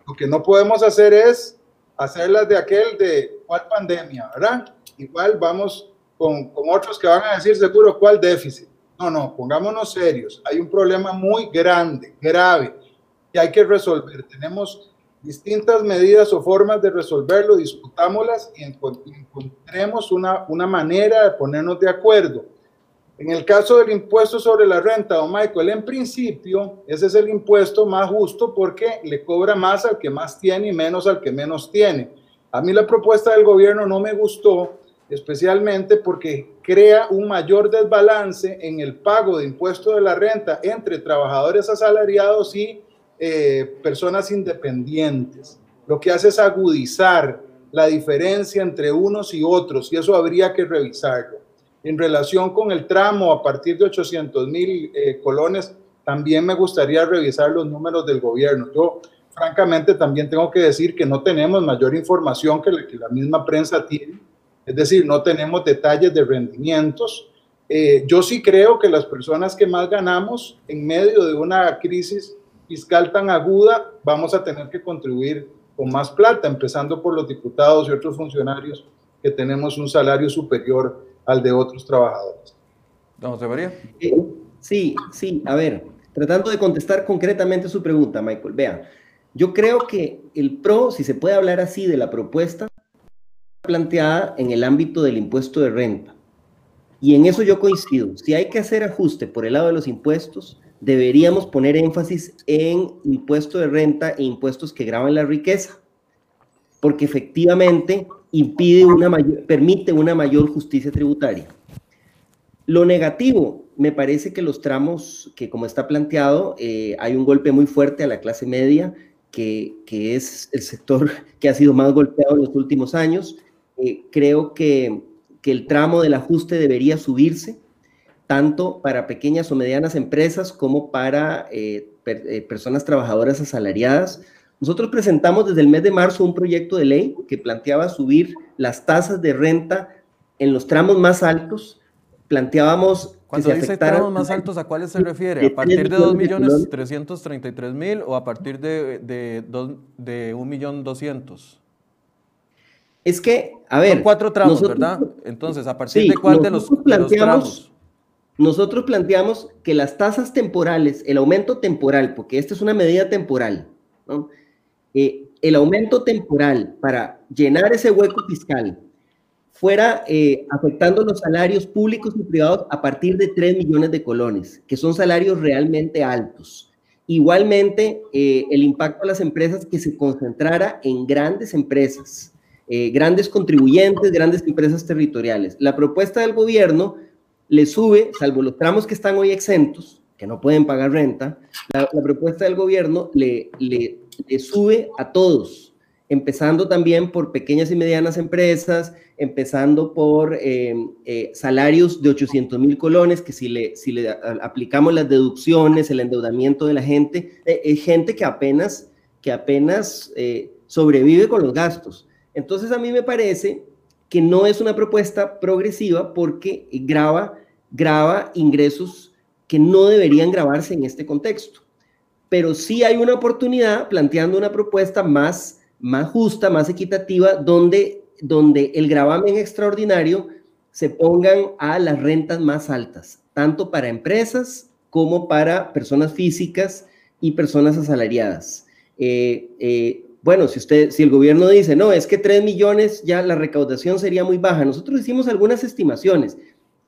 lo que no podemos hacer es hacerlas de aquel de cuál pandemia, ¿verdad? Igual vamos con, con otros que van a decir seguro cuál déficit. No, no, pongámonos serios. Hay un problema muy grande, grave, que hay que resolver. Tenemos distintas medidas o formas de resolverlo, discutámoslas y encontremos una, una manera de ponernos de acuerdo. En el caso del impuesto sobre la renta, don Michael, en principio ese es el impuesto más justo porque le cobra más al que más tiene y menos al que menos tiene. A mí la propuesta del gobierno no me gustó, especialmente porque crea un mayor desbalance en el pago de impuesto de la renta entre trabajadores asalariados y eh, personas independientes. Lo que hace es agudizar la diferencia entre unos y otros y eso habría que revisarlo. En relación con el tramo a partir de 800 mil eh, colones, también me gustaría revisar los números del gobierno. Yo, francamente, también tengo que decir que no tenemos mayor información que la, que la misma prensa tiene, es decir, no tenemos detalles de rendimientos. Eh, yo sí creo que las personas que más ganamos en medio de una crisis fiscal tan aguda, vamos a tener que contribuir con más plata, empezando por los diputados y otros funcionarios que tenemos un salario superior al de otros trabajadores. Don José María. Eh, sí, sí, a ver, tratando de contestar concretamente su pregunta, Michael, vea, yo creo que el PRO, si se puede hablar así de la propuesta, planteada en el ámbito del impuesto de renta. Y en eso yo coincido. Si hay que hacer ajuste por el lado de los impuestos, deberíamos poner énfasis en impuesto de renta e impuestos que graban la riqueza, porque efectivamente impide una mayor, permite una mayor justicia tributaria. Lo negativo, me parece que los tramos, que como está planteado, eh, hay un golpe muy fuerte a la clase media, que, que, es el sector que ha sido más golpeado en los últimos años. Eh, creo que, que el tramo del ajuste debería subirse tanto para pequeñas o medianas empresas como para eh, eh, personas trabajadoras asalariadas. Nosotros presentamos desde el mes de marzo un proyecto de ley que planteaba subir las tasas de renta en los tramos más altos. Planteábamos cuando que dice tramos más altos, ¿a cuáles se refiere? ¿A partir de 2.333.000 o a partir de, de, de 1.200.000? Es que, a ver. Son cuatro tramos, ¿verdad? Entonces, ¿a partir de cuál de los, de los tramos? Nosotros planteamos que las tasas temporales, el aumento temporal, porque esta es una medida temporal, eh, el aumento temporal para llenar ese hueco fiscal fuera eh, afectando los salarios públicos y privados a partir de 3 millones de colones, que son salarios realmente altos. Igualmente, eh, el impacto a las empresas que se concentrara en grandes empresas, grandes contribuyentes, grandes empresas territoriales. La propuesta del gobierno le sube, salvo los tramos que están hoy exentos, que no pueden pagar renta, la, propuesta del gobierno le, le, sube a todos, empezando también por pequeñas y medianas empresas, empezando por eh, eh, salarios de 800 mil colones, que si le, si le aplicamos las deducciones, el endeudamiento de la gente, es eh, gente que apenas, que apenas sobrevive con los gastos. Entonces a mí me parece que no es una propuesta progresiva porque graba graba ingresos que no deberían grabarse en este contexto. Pero sí hay una oportunidad planteando una propuesta más, más justa, más equitativa, donde, donde el gravamen extraordinario se pongan a las rentas más altas, tanto para empresas como para personas físicas y personas asalariadas. Eh, eh, bueno, si usted, si el gobierno dice, no, es que 3 millones ya la recaudación sería muy baja, nosotros hicimos algunas estimaciones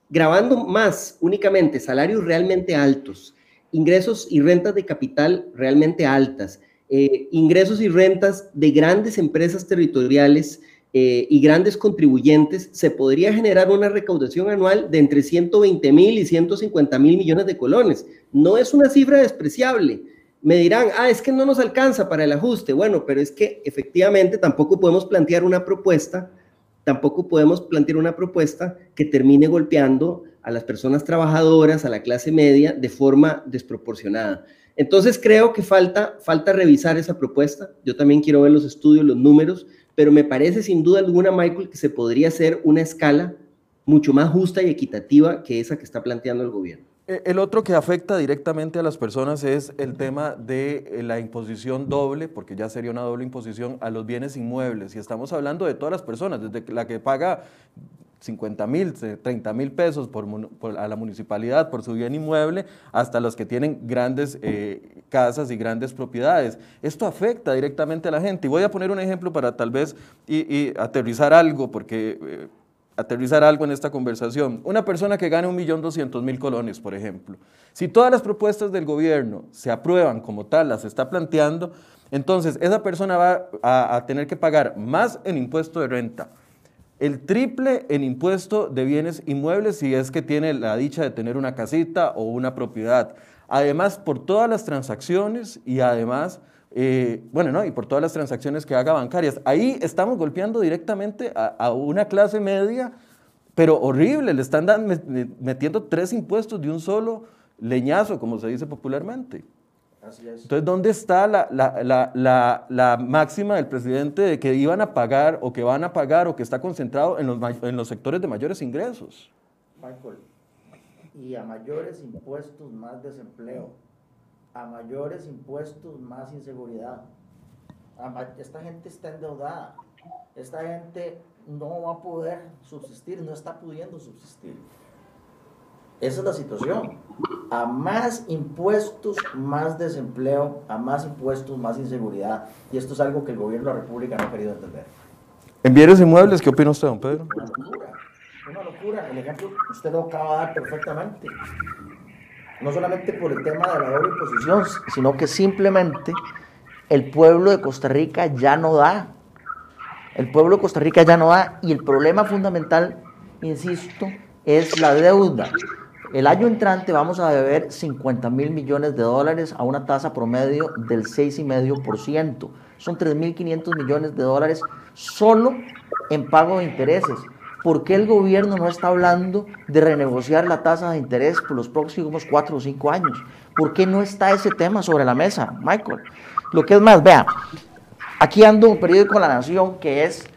grabando más únicamente salarios realmente altos, ingresos y rentas de capital realmente altas, eh, ingresos y rentas de grandes empresas territoriales eh, y grandes contribuyentes, se podría generar una recaudación anual de entre 120 mil y 150 mil millones de colones. No es una cifra despreciable. Me dirán, ah, es que no nos alcanza para el ajuste. Bueno, pero es que efectivamente tampoco podemos plantear una propuesta tampoco podemos plantear una propuesta que termine golpeando a las personas trabajadoras, a la clase media, de forma desproporcionada. Entonces creo que falta, falta revisar esa propuesta. Yo también quiero ver los estudios, los números, pero me parece sin duda alguna, Michael, que se podría hacer una escala mucho más justa y equitativa que esa que está planteando el gobierno. Eh, el otro que afecta directamente a las personas es el tema de eh, la imposición doble, porque ya sería una doble imposición a los bienes inmuebles. Y estamos hablando de todas las personas, desde la que paga 50 mil, 30 mil pesos a la municipalidad por su bien inmueble, hasta los que tienen grandes eh, casas y grandes propiedades. Esto afecta directamente a la gente. Y voy a poner un ejemplo para tal vez aterrizar algo, porque aterrizar algo en esta conversación. Una persona que gane 1.200.000 colones, por ejemplo. Si todas las propuestas del gobierno se aprueban como tal, las está planteando, entonces esa persona va a, tener que pagar más en impuesto de renta, el triple en impuesto de bienes inmuebles si es que tiene la dicha de tener una casita o una propiedad. Además, por todas las transacciones y además eh, bueno, ¿no? y por todas las transacciones que haga bancarias. Ahí estamos golpeando directamente a, una clase media, pero horrible, le están metiendo tres impuestos de un solo leñazo, como se dice popularmente. Entonces, ¿dónde está la, la, máxima del presidente de que iban a pagar o que van a pagar o que está concentrado en los, en los sectores de mayores ingresos? Michael, y a mayores impuestos más desempleo, a mayores impuestos más inseguridad. esta gente está endeudada, esta gente no va a poder subsistir, no está pudiendo subsistir. Esa es la situación. A más impuestos, más desempleo, a más impuestos, más inseguridad. Y esto es algo que el gobierno de la República no ha querido entender. En bienes inmuebles, ¿qué opina usted, don Pedro? Una locura, una locura. El ejemplo usted lo acaba de dar perfectamente. No solamente por el tema de la doble imposición, sino que simplemente el pueblo de Costa Rica ya no da. El pueblo de Costa Rica ya no da. Y el problema fundamental, insisto, es la deuda. El año entrante vamos a deber 50 mil millones de dólares a una tasa promedio del 6,5%. Son 3.500 millones de dólares solo en pago de intereses. ¿Por qué el gobierno no está hablando de renegociar la tasa de interés por los próximos cuatro o cinco años? ¿Por qué no está ese tema sobre la mesa, Michael? Lo que es más, vea, aquí ando un periódico La Nación, que es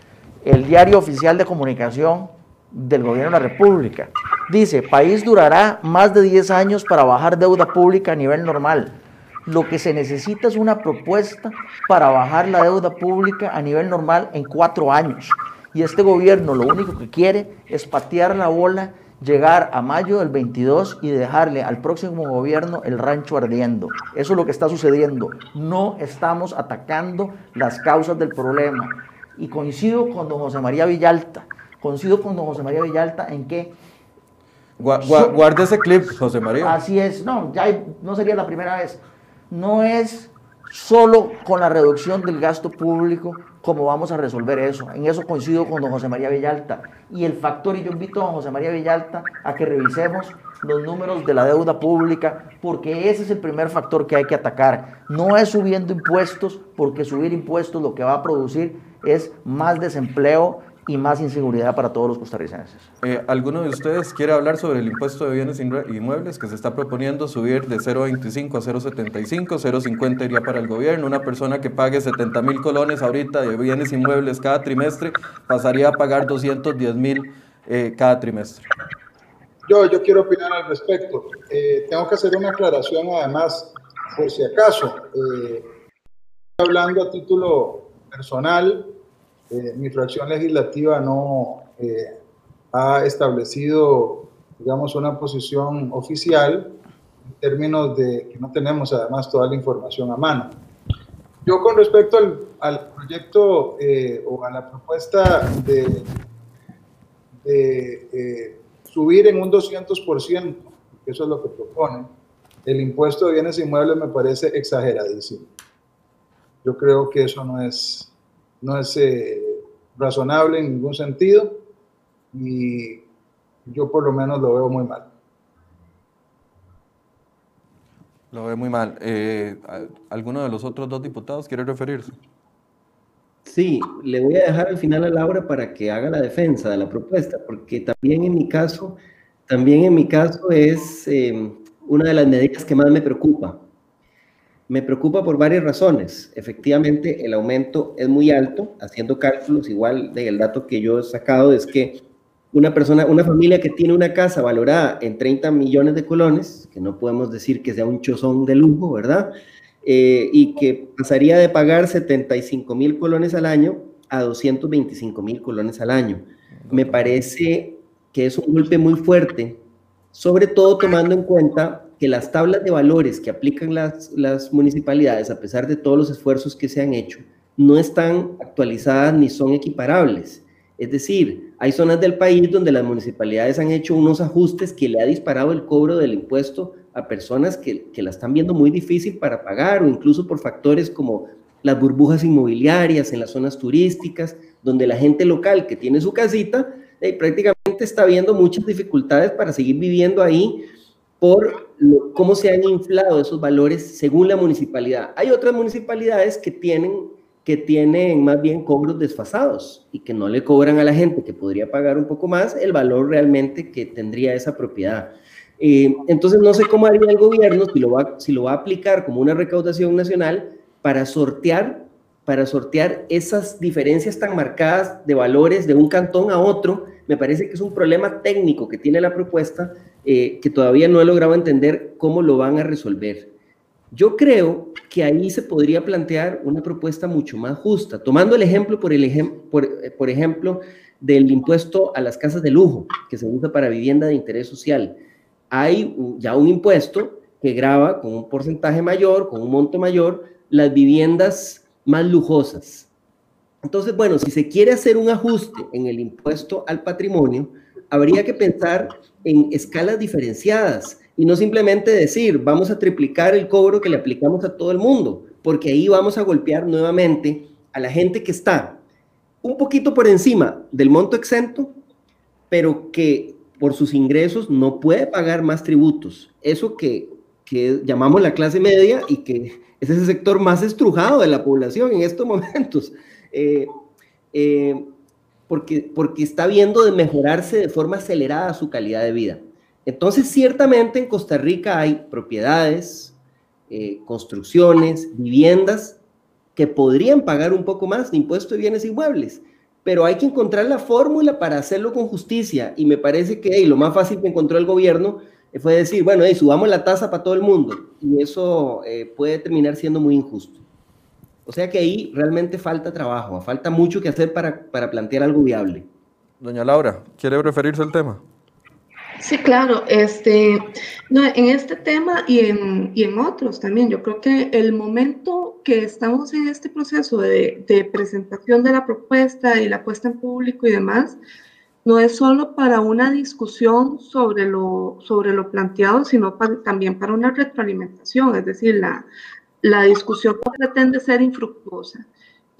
el diario oficial de comunicación del gobierno de la República. Dice, país durará más de 10 años para bajar deuda pública a nivel normal. Lo que se necesita es una propuesta para bajar la deuda pública a nivel normal en cuatro años. Y este gobierno lo único que quiere es patear la bola, llegar a mayo del 22 y dejarle al próximo gobierno el rancho ardiendo. Eso es lo que está sucediendo. No estamos atacando las causas del problema. Y coincido con don José María Villalta Coincido con don José María Villalta en que... guarde ese clip, José María. Así es, no, ya no sería la primera vez. No es solo con la reducción del gasto público como vamos a resolver eso. En eso coincido con don José María Villalta. Y el factor, y yo invito a don José María Villalta a que revisemos los números de la deuda pública, porque ese es el primer factor que hay que atacar. No es subiendo impuestos, porque subir impuestos lo que va a producir es más desempleo y más inseguridad para todos los costarricenses. Eh, ¿Alguno de ustedes quiere hablar sobre el impuesto de bienes inmuebles que se está proponiendo subir de 0.25 a 0.75? 0.50 iría para el gobierno. Una persona que pague 70 mil colones ahorita de bienes inmuebles cada trimestre pasaría a pagar 210 mil eh, cada trimestre. Yo, yo quiero opinar al respecto. Eh, tengo que hacer una aclaración además, por si acaso. hablando a título personal, eh, mi fracción legislativa no eh, ha establecido, digamos, una posición oficial en términos de que no tenemos además toda la información a mano. Yo con respecto al, proyecto eh, o a la propuesta de, de subir en un 200%, que eso es lo que propone, el impuesto de bienes inmuebles me parece exageradísimo. Yo creo que eso no es, no es eh, razonable en ningún sentido y yo por lo menos lo veo muy mal. Lo veo muy mal. Eh, ¿Alguno de los otros dos diputados quiere referirse? Sí, le voy a dejar al final a Laura para que haga la defensa de la propuesta, porque también en mi caso, también en mi caso es eh, una de las medidas que más me preocupa. Me preocupa por varias razones. Efectivamente, el aumento es muy alto, haciendo cálculos, igual del dato que yo he sacado es que una persona, una familia que tiene una casa valorada en 30 millones de colones, que no podemos decir que sea un chozón de lujo, ¿verdad? Eh, y que pasaría de pagar 75 mil colones al año a 225 mil colones al año. Me parece que es un golpe muy fuerte, sobre todo tomando en cuenta que las tablas de valores que aplican las, las municipalidades, a pesar de todos los esfuerzos que se han hecho, no están actualizadas ni son equiparables. Es decir, hay zonas del país donde las municipalidades han hecho unos ajustes que le ha disparado el cobro del impuesto a personas que, que la están viendo muy difícil para pagar o incluso por factores como las burbujas inmobiliarias en las zonas turísticas, donde la gente local que tiene su casita eh, prácticamente está viendo muchas dificultades para seguir viviendo ahí por cómo se han inflado esos valores según la municipalidad. Hay otras municipalidades que tienen, que tienen más bien cobros desfasados y que no le cobran a la gente que podría pagar un poco más el valor realmente que tendría esa propiedad. Eh, entonces no sé cómo haría el gobierno si lo, va, si lo va a aplicar como una recaudación nacional para sortear, para sortear esas diferencias tan marcadas de valores de un cantón a otro. Me parece que es un problema técnico que tiene la propuesta eh, que todavía no he logrado entender cómo lo van a resolver. Yo creo que ahí se podría plantear una propuesta mucho más justa, tomando el ejemplo, por, el por, eh, ejemplo, del impuesto a las casas de lujo, que se usa para vivienda de interés social. Hay ya un impuesto que graba con un porcentaje mayor, con un monto mayor, las viviendas más lujosas. Entonces, bueno, si se quiere hacer un ajuste en el impuesto al patrimonio, habría que pensar en escalas diferenciadas y no simplemente decir, vamos a triplicar el cobro que le aplicamos a todo el mundo, porque ahí vamos a golpear nuevamente a la gente que está un poquito por encima del monto exento, pero que por sus ingresos no puede pagar más tributos. Eso que, que llamamos la clase media y que es ese sector más estrujado de la población en estos momentos. Eh, eh, porque, porque está viendo de mejorarse de forma acelerada su calidad de vida. Entonces, ciertamente en Costa Rica hay propiedades, eh, construcciones, viviendas que podrían pagar un poco más de impuesto de bienes inmuebles, pero hay que encontrar la fórmula para hacerlo con justicia y me parece que lo más fácil que encontró el gobierno fue decir, bueno, subamos la tasa para todo el mundo y eso eh, puede terminar siendo muy injusto. O sea que ahí realmente falta trabajo, falta mucho que hacer para, para plantear algo viable. Doña Laura, ¿quiere referirse al tema? Sí, claro. Este, no, en este tema y en, y en otros también, yo creo que el momento que estamos en este proceso de, de, presentación de la propuesta y la puesta en público y demás, no es solo para una discusión sobre lo, sobre lo planteado, sino también para una retroalimentación, es decir, la, la discusión pretende ser infructuosa.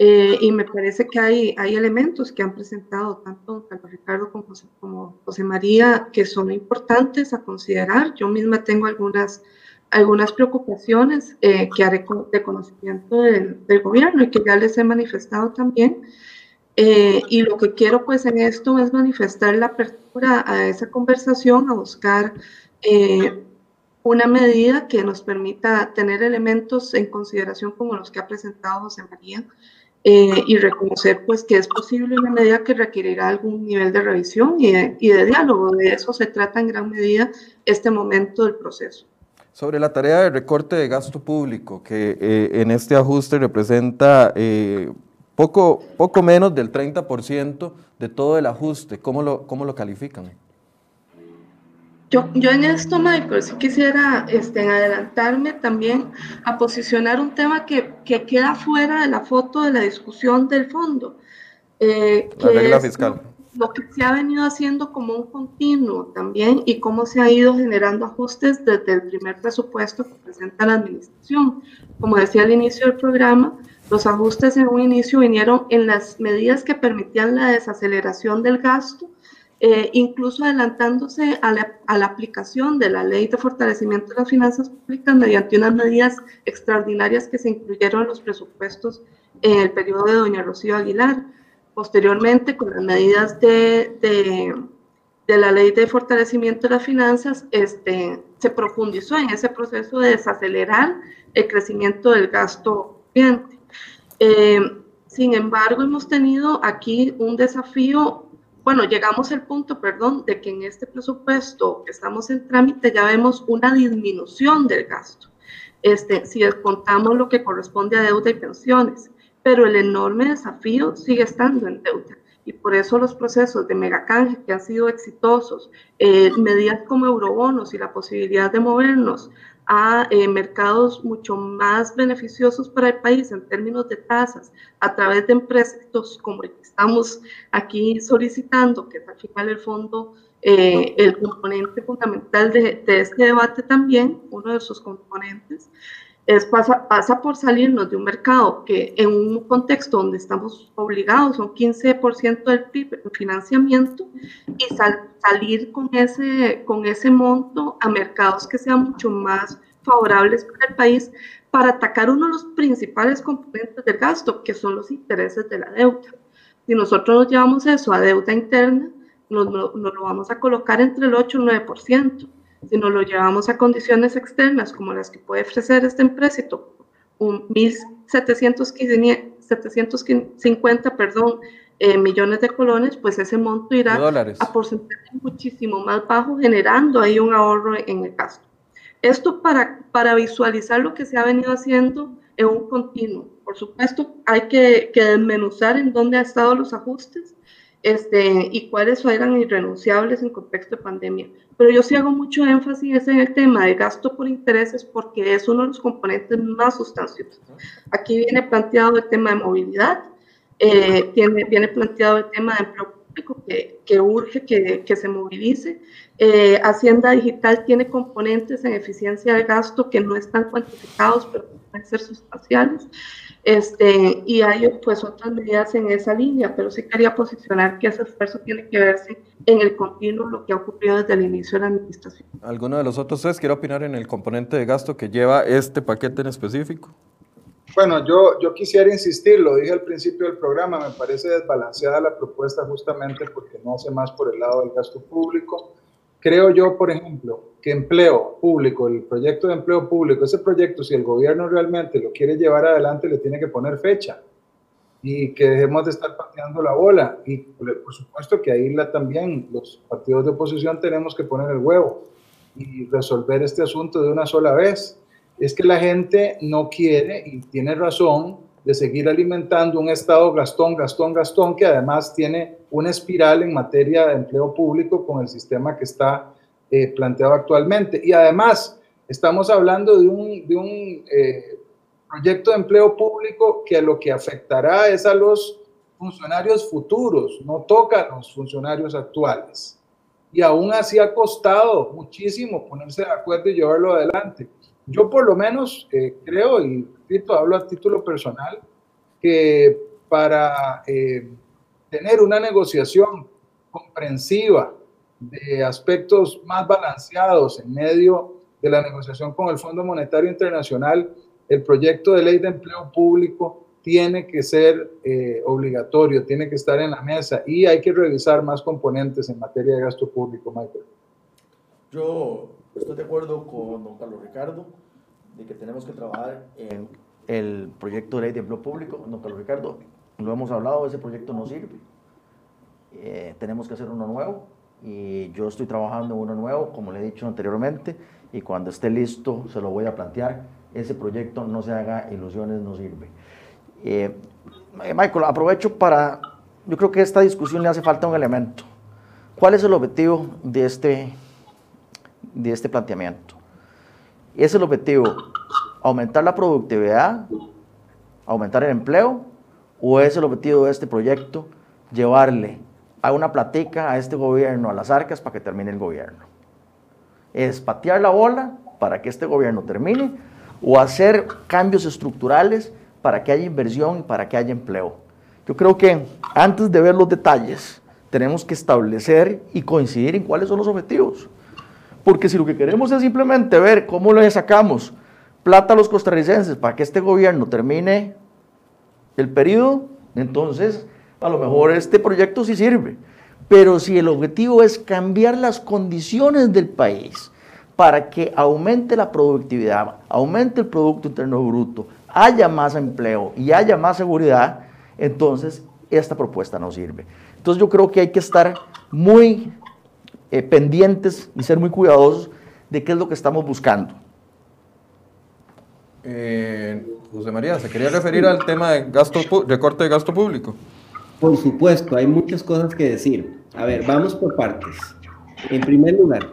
Eh, y me parece que hay, hay elementos que han presentado tanto Carlos Ricardo como José, como José María que son importantes a considerar. Yo misma tengo algunas, algunas preocupaciones eh, que haré de conocimiento del, del, gobierno y que ya les he manifestado también. Eh, y lo que quiero pues en esto es manifestar la apertura a esa conversación, a buscar una medida que nos permita tener elementos en consideración como los que ha presentado José María eh, y reconocer pues que es posible una medida que requerirá algún nivel de revisión y de, y de, diálogo. De eso se trata en gran medida este momento del proceso. Sobre la tarea de recorte de gasto público, que eh, en este ajuste representa eh, poco, poco menos del 30% de todo el ajuste, ¿cómo lo, cómo lo califican? Yo, yo en esto, Michael, sí quisiera este, adelantarme también a posicionar un tema que, que queda fuera de la foto de la discusión del fondo. Eh, la regla fiscal. Lo, que se ha venido haciendo como un continuo también y cómo se ha ido generando ajustes desde el primer presupuesto que presenta la administración. Como decía al inicio del programa, los ajustes en un inicio vinieron en las medidas que permitían la desaceleración del gasto eh, incluso adelantándose a la, a la, aplicación de la ley de fortalecimiento de las finanzas públicas mediante unas medidas extraordinarias que se incluyeron en los presupuestos en el periodo de doña Rocío Aguilar. Posteriormente, con las medidas de, de, de la ley de fortalecimiento de las finanzas, este, se profundizó en ese proceso de desacelerar el crecimiento del gasto corriente. Eh, sin embargo, hemos tenido aquí un desafío bueno, llegamos al punto, perdón, de que en este presupuesto que estamos en trámite ya vemos una disminución del gasto, este, si descontamos lo que corresponde a deuda y pensiones, pero el enorme desafío sigue estando en deuda. Y por eso los procesos de megacanje que han sido exitosos, eh, medidas como eurobonos y la posibilidad de movernos a eh, mercados mucho más beneficiosos para el país en términos de tasas a través de empréstitos como el que estamos aquí solicitando, que es al final el fondo, eh, el componente fundamental de, de, este debate también, uno de sus componentes, es pasa, pasa por salirnos de un mercado que en un contexto donde estamos obligados, son 15% del PIB en financiamiento, y salir con ese, con ese monto a mercados que sean mucho más favorables para el país para atacar uno de los principales componentes del gasto, que son los intereses de la deuda. Si nosotros nos llevamos eso a deuda interna, nos, nos lo vamos a colocar entre el 8 y el 9%. Si nos lo llevamos a condiciones externas como las que puede ofrecer este empréstito, un 1.750 perdón, eh, millones de colones, pues ese monto irá a porcentaje muchísimo más bajo, generando ahí un ahorro en el gasto. Esto para, para visualizar lo que se ha venido haciendo en un continuo. Por supuesto, hay que, que desmenuzar en dónde han estado los ajustes este, y cuáles eran irrenunciables en contexto de pandemia. Pero yo sí hago mucho énfasis en el tema de gasto por intereses porque es uno de los componentes más sustanciosos. Aquí viene planteado el tema de movilidad, eh, viene planteado el tema de empleo público que, urge que, que, se movilice. Eh, Hacienda Digital tiene componentes en eficiencia de gasto que no están cuantificados, pero pueden ser sustanciales. Este, y hay pues otras medidas en esa línea, pero sí quería posicionar que ese esfuerzo tiene que verse en el continuo, lo que ha ocurrido desde el inicio de la administración. ¿Alguno de los otros tres quiere opinar en el componente de gasto que lleva este paquete en específico? Bueno, yo, yo quisiera insistir, lo dije al principio del programa, me parece desbalanceada la propuesta justamente porque no hace más por el lado del gasto público. Creo yo, por ejemplo, empleo público, el proyecto de empleo público, ese proyecto, si el gobierno realmente lo quiere llevar adelante, le tiene que poner fecha y que dejemos de estar pateando la bola. Y por supuesto que ahí la, también los partidos de oposición tenemos que poner el huevo y resolver este asunto de una sola vez. Es que la gente no quiere, y tiene razón, de seguir alimentando un Estado Gastón, Gastón, Gastón, que además tiene una espiral en materia de empleo público con el sistema que está eh, planteado actualmente. Y además, estamos hablando de un, de un eh, proyecto de empleo público que lo que afectará es a los funcionarios futuros, no toca a los funcionarios actuales. Y aún así ha costado muchísimo ponerse de acuerdo y llevarlo adelante. Yo por lo menos eh, creo, y repito, hablo a título personal, que para tener una negociación comprensiva de aspectos más balanceados en medio de la negociación con el Fondo Monetario Internacional, el proyecto de ley de empleo público tiene que ser eh, obligatorio, tiene que estar en la mesa y hay que revisar más componentes en materia de gasto público, Michael. Yo estoy de acuerdo con don Carlos Ricardo de que tenemos que trabajar en el proyecto de ley de empleo público. Don Carlos Ricardo, lo hemos hablado, ese proyecto no sirve. Eh, tenemos que hacer uno nuevo y yo estoy trabajando uno nuevo, como le he dicho anteriormente, y cuando esté listo se lo voy a plantear. Ese proyecto no se haga ilusiones, no sirve. Eh, Michael, aprovecho para, yo creo que a esta discusión le hace falta un elemento. ¿Cuál es el objetivo de este, de este planteamiento? ¿Es el objetivo aumentar la productividad, aumentar el empleo? ¿O es el objetivo de este proyecto llevarle a una platica a este gobierno, a las arcas, para que termine el gobierno? ¿Es patear la bola para que este gobierno termine? ¿O hacer cambios estructurales para que haya inversión y para que haya empleo? Yo creo que antes de ver los detalles, tenemos que establecer y coincidir en cuáles son los objetivos. Porque si lo que queremos es simplemente ver cómo le sacamos plata a los costarricenses para que este gobierno termine el periodo, entonces a lo mejor este proyecto sí sirve. Pero si el objetivo es cambiar las condiciones del país para que aumente la productividad, aumente el Producto Interno Bruto, haya más empleo y haya más seguridad, entonces esta propuesta no sirve. Entonces yo creo que hay que estar muy eh, pendientes y ser muy cuidadosos de qué es lo que estamos buscando. Eh, José María, ¿se quería referir al tema de gasto, recorte de gasto público? Por supuesto, hay muchas cosas que decir. A ver, vamos por partes. En primer lugar,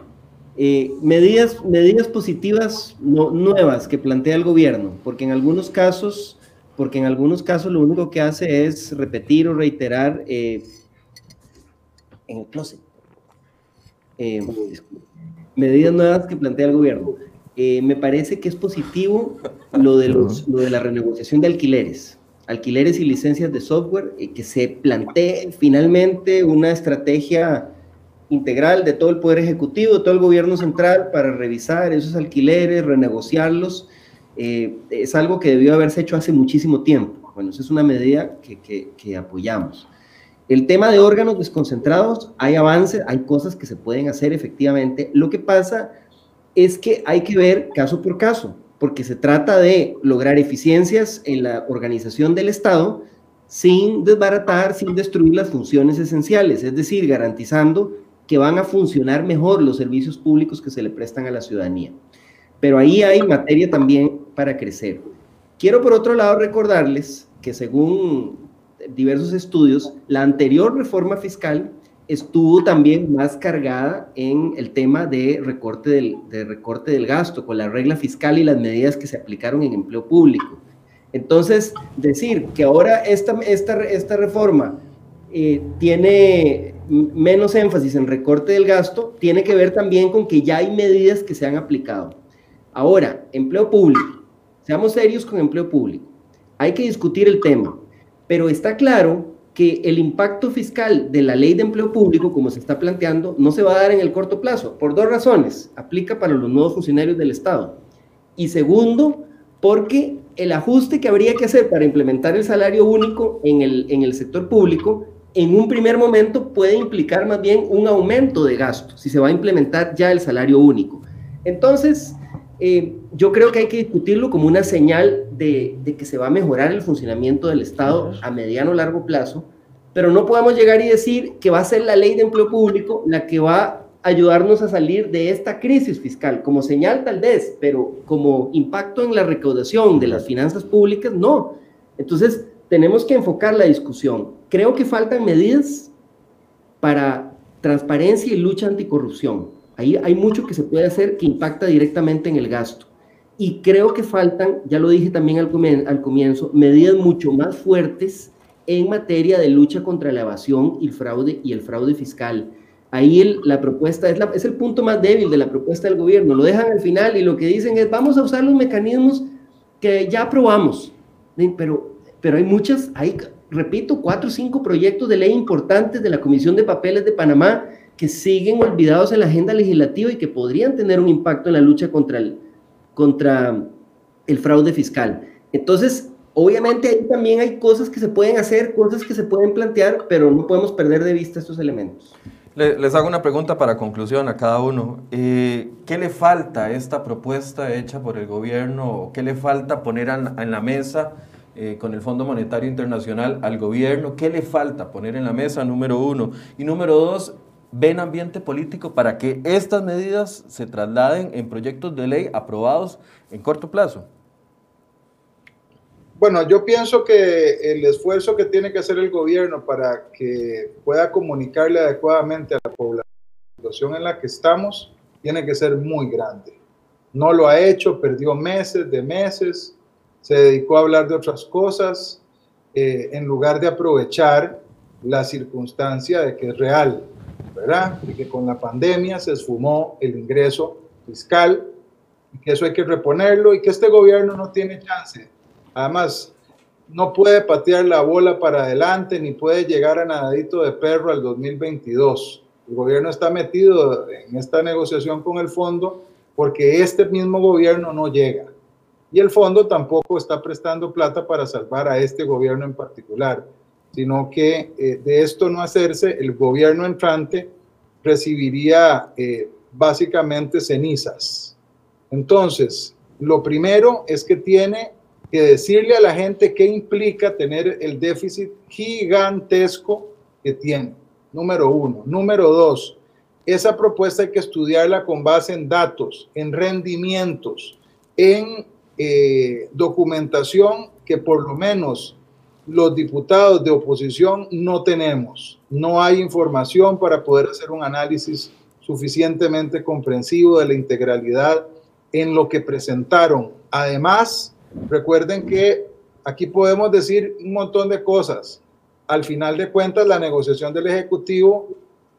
eh, medidas, medidas positivas no, nuevas que plantea el gobierno, porque en algunos casos, porque en algunos casos lo único que hace es repetir o reiterar eh, en el closet. Eh, medidas nuevas que plantea el gobierno. eh, me parece que es positivo lo de, los, lo de la renegociación de alquileres, alquileres y licencias de software, y que se plantee finalmente una estrategia integral de todo el Poder Ejecutivo, de todo el Gobierno Central para revisar esos alquileres, renegociarlos. Eh, es algo que debió haberse hecho hace muchísimo tiempo. Bueno, esa es una medida que, que, que apoyamos. El tema de órganos desconcentrados, hay avances, hay cosas que se pueden hacer efectivamente. Lo que pasa es que hay que ver caso por caso, porque se trata de lograr eficiencias en la organización del Estado sin desbaratar, sin destruir las funciones esenciales, es decir, garantizando que van a funcionar mejor los servicios públicos que se le prestan a la ciudadanía. Pero ahí hay materia también para crecer. Quiero por otro lado recordarles que según diversos estudios, la anterior reforma fiscal estuvo también más cargada en el tema de recorte del, de recorte del gasto, con la regla fiscal y las medidas que se aplicaron en empleo público. Entonces, decir que ahora esta, esta, esta reforma eh, tiene menos énfasis en recorte del gasto, tiene que ver también con que ya hay medidas que se han aplicado. Ahora, empleo público. Seamos serios con empleo público. Hay que discutir el tema, pero está claro que el impacto fiscal de la ley de empleo público, como se está planteando, no se va a dar en el corto plazo, por dos razones. Aplica para los nuevos funcionarios del Estado. Y segundo, porque el ajuste que habría que hacer para implementar el salario único en el, en el sector público, en un primer momento puede implicar más bien un aumento de gasto, si se va a implementar ya el salario único. Entonces, eh, yo creo que hay que discutirlo como una señal de, que se va a mejorar el funcionamiento del Estado a mediano o largo plazo, pero no podemos llegar y decir que va a ser la ley de empleo público la que va a ayudarnos a salir de esta crisis fiscal. Como señal tal vez, pero como impacto en la recaudación de las finanzas públicas, no. Entonces, tenemos que enfocar la discusión. Creo que faltan medidas para transparencia y lucha anticorrupción Ahí hay mucho que se puede hacer que impacta directamente en el gasto. Y creo que faltan, ya lo dije también al, comienzo, medidas mucho más fuertes en materia de lucha contra la evasión y el fraude, y el fraude fiscal. Ahí la propuesta es, es el punto más débil de la propuesta del gobierno. Lo dejan al final y lo que dicen es vamos a usar los mecanismos que ya aprobamos. Pero, pero hay muchas, hay, repito, cuatro o cinco proyectos de ley importantes de la Comisión de Papeles de Panamá que siguen olvidados en la agenda legislativa y que podrían tener un impacto en la lucha contra el, contra el fraude fiscal. Entonces, obviamente ahí también hay cosas que se pueden hacer, cosas que se pueden plantear, pero no podemos perder de vista estos elementos. Les hago una pregunta para conclusión a cada uno. Eh, ¿Qué le falta a esta propuesta hecha por el gobierno? ¿Qué le falta poner en la mesa eh, con el Fondo Monetario Internacional al gobierno? ¿Qué le falta poner en la mesa, número uno? Y número dos, ven ambiente político para que estas medidas se trasladen en proyectos de ley aprobados en corto plazo? Bueno, yo pienso que el esfuerzo que tiene que hacer el gobierno para que pueda comunicarle adecuadamente a la población en la que estamos tiene que ser muy grande. No lo ha hecho, perdió meses de meses, se dedicó a hablar de otras cosas eh, en lugar de aprovechar la circunstancia de que es real, ¿verdad? Y que con la pandemia se esfumó el ingreso fiscal y que eso hay que reponerlo y que este gobierno no tiene chance. Además, no puede patear la bola para adelante ni puede llegar a nadadito de perro al 2022. El gobierno está metido en esta negociación con el fondo porque este mismo gobierno no llega. Y el fondo tampoco está prestando plata para salvar a este gobierno en particular sino que eh, de esto no hacerse, el gobierno entrante recibiría eh, básicamente cenizas. Entonces, lo primero es que tiene que decirle a la gente qué implica tener el déficit gigantesco que tiene. Número uno. Número dos, esa propuesta hay que estudiarla con base en datos, en rendimientos, en eh, documentación que por lo menos los diputados de oposición no tenemos. No hay información para poder hacer un análisis suficientemente comprensivo de la integralidad en lo que presentaron. Además, recuerden que aquí podemos decir un montón de cosas. Al final de cuentas, la negociación del Ejecutivo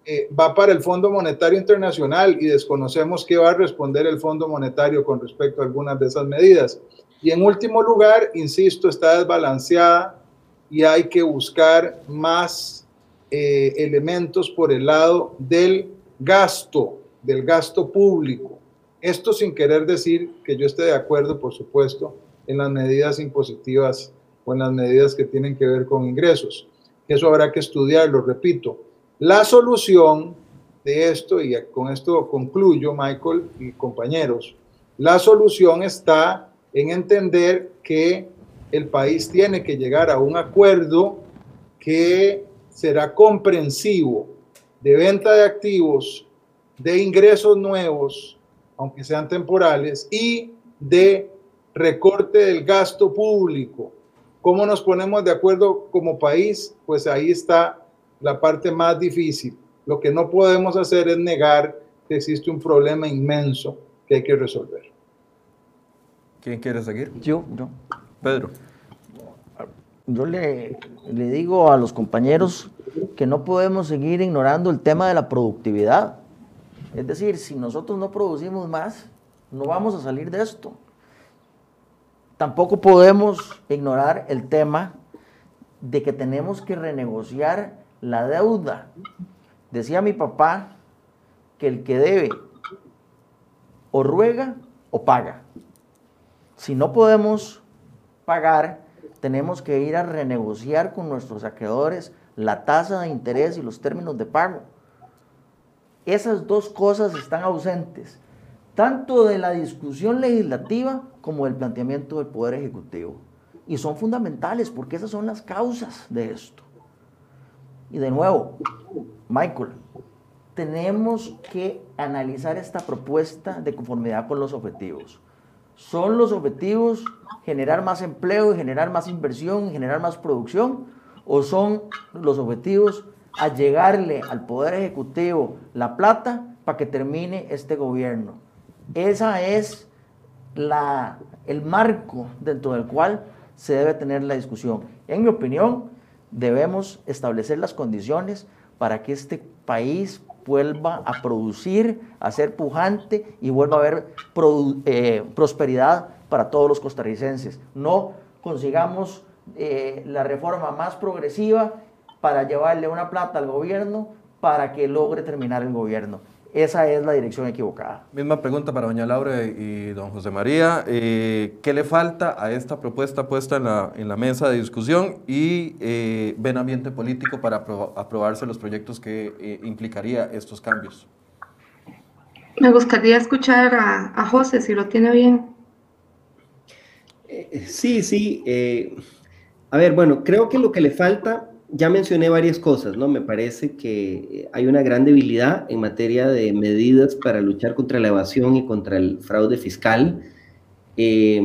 eh, va para el Fondo Monetario Internacional y desconocemos qué va a responder el Fondo Monetario con respecto a algunas de esas medidas. Y en último lugar, insisto, está desbalanceada y hay que buscar más eh, elementos por el lado del gasto, del gasto público. Esto sin querer decir que yo esté de acuerdo, por supuesto, en las medidas impositivas o en las medidas que tienen que ver con ingresos. Eso habrá que estudiarlo, repito. La solución de esto, y con esto concluyo, Michael y compañeros, la solución está en entender que el país tiene que llegar a un acuerdo que será comprensivo de venta de activos, de ingresos nuevos, aunque sean temporales, y de recorte del gasto público. ¿Cómo nos ponemos de acuerdo como país? Pues ahí está la parte más difícil. Lo que no podemos hacer es negar que existe un problema inmenso que hay que resolver. ¿Quién quiere seguir? Yo, yo. Pedro. Yo le, digo a los compañeros que no podemos seguir ignorando el tema de la productividad. Es decir, si nosotros no producimos más, no vamos a salir de esto. Tampoco podemos ignorar el tema de que tenemos que renegociar la deuda. Decía mi papá que el que debe o ruega o paga. Si no podemos pagar, tenemos que ir a renegociar con nuestros acreedores la tasa de interés y los términos de pago. Esas dos cosas están ausentes, tanto de la discusión legislativa como del planteamiento del Poder Ejecutivo. Y son fundamentales porque esas son las causas de esto. Y de nuevo, Michael, tenemos que analizar esta propuesta de conformidad con los objetivos. ¿Son los objetivos generar más empleo generar más inversión generar más producción? ¿O son los objetivos a al Poder Ejecutivo la plata para que termine este gobierno? Esa es la, el marco dentro del cual se debe tener la discusión. En mi opinión, debemos establecer las condiciones para que este país vuelva a producir, a ser pujante y vuelva a haber eh, prosperidad para todos los costarricenses. No consigamos eh, la reforma más progresiva para llevarle una plata al gobierno para que logre terminar el gobierno. Esa es la dirección equivocada. Misma pregunta para doña Laura y don José María. Eh, ¿Qué le falta a esta propuesta puesta en la, en la mesa de discusión y eh, ven ambiente político para aprobarse los proyectos que eh, implicaría estos cambios? Me gustaría escuchar a, a José, si lo tiene bien. Sí, sí. a ver, bueno, creo que lo que le falta ya mencioné varias cosas, ¿no? Me parece que hay una gran debilidad en materia de medidas para luchar contra la evasión y contra el fraude fiscal. Eh,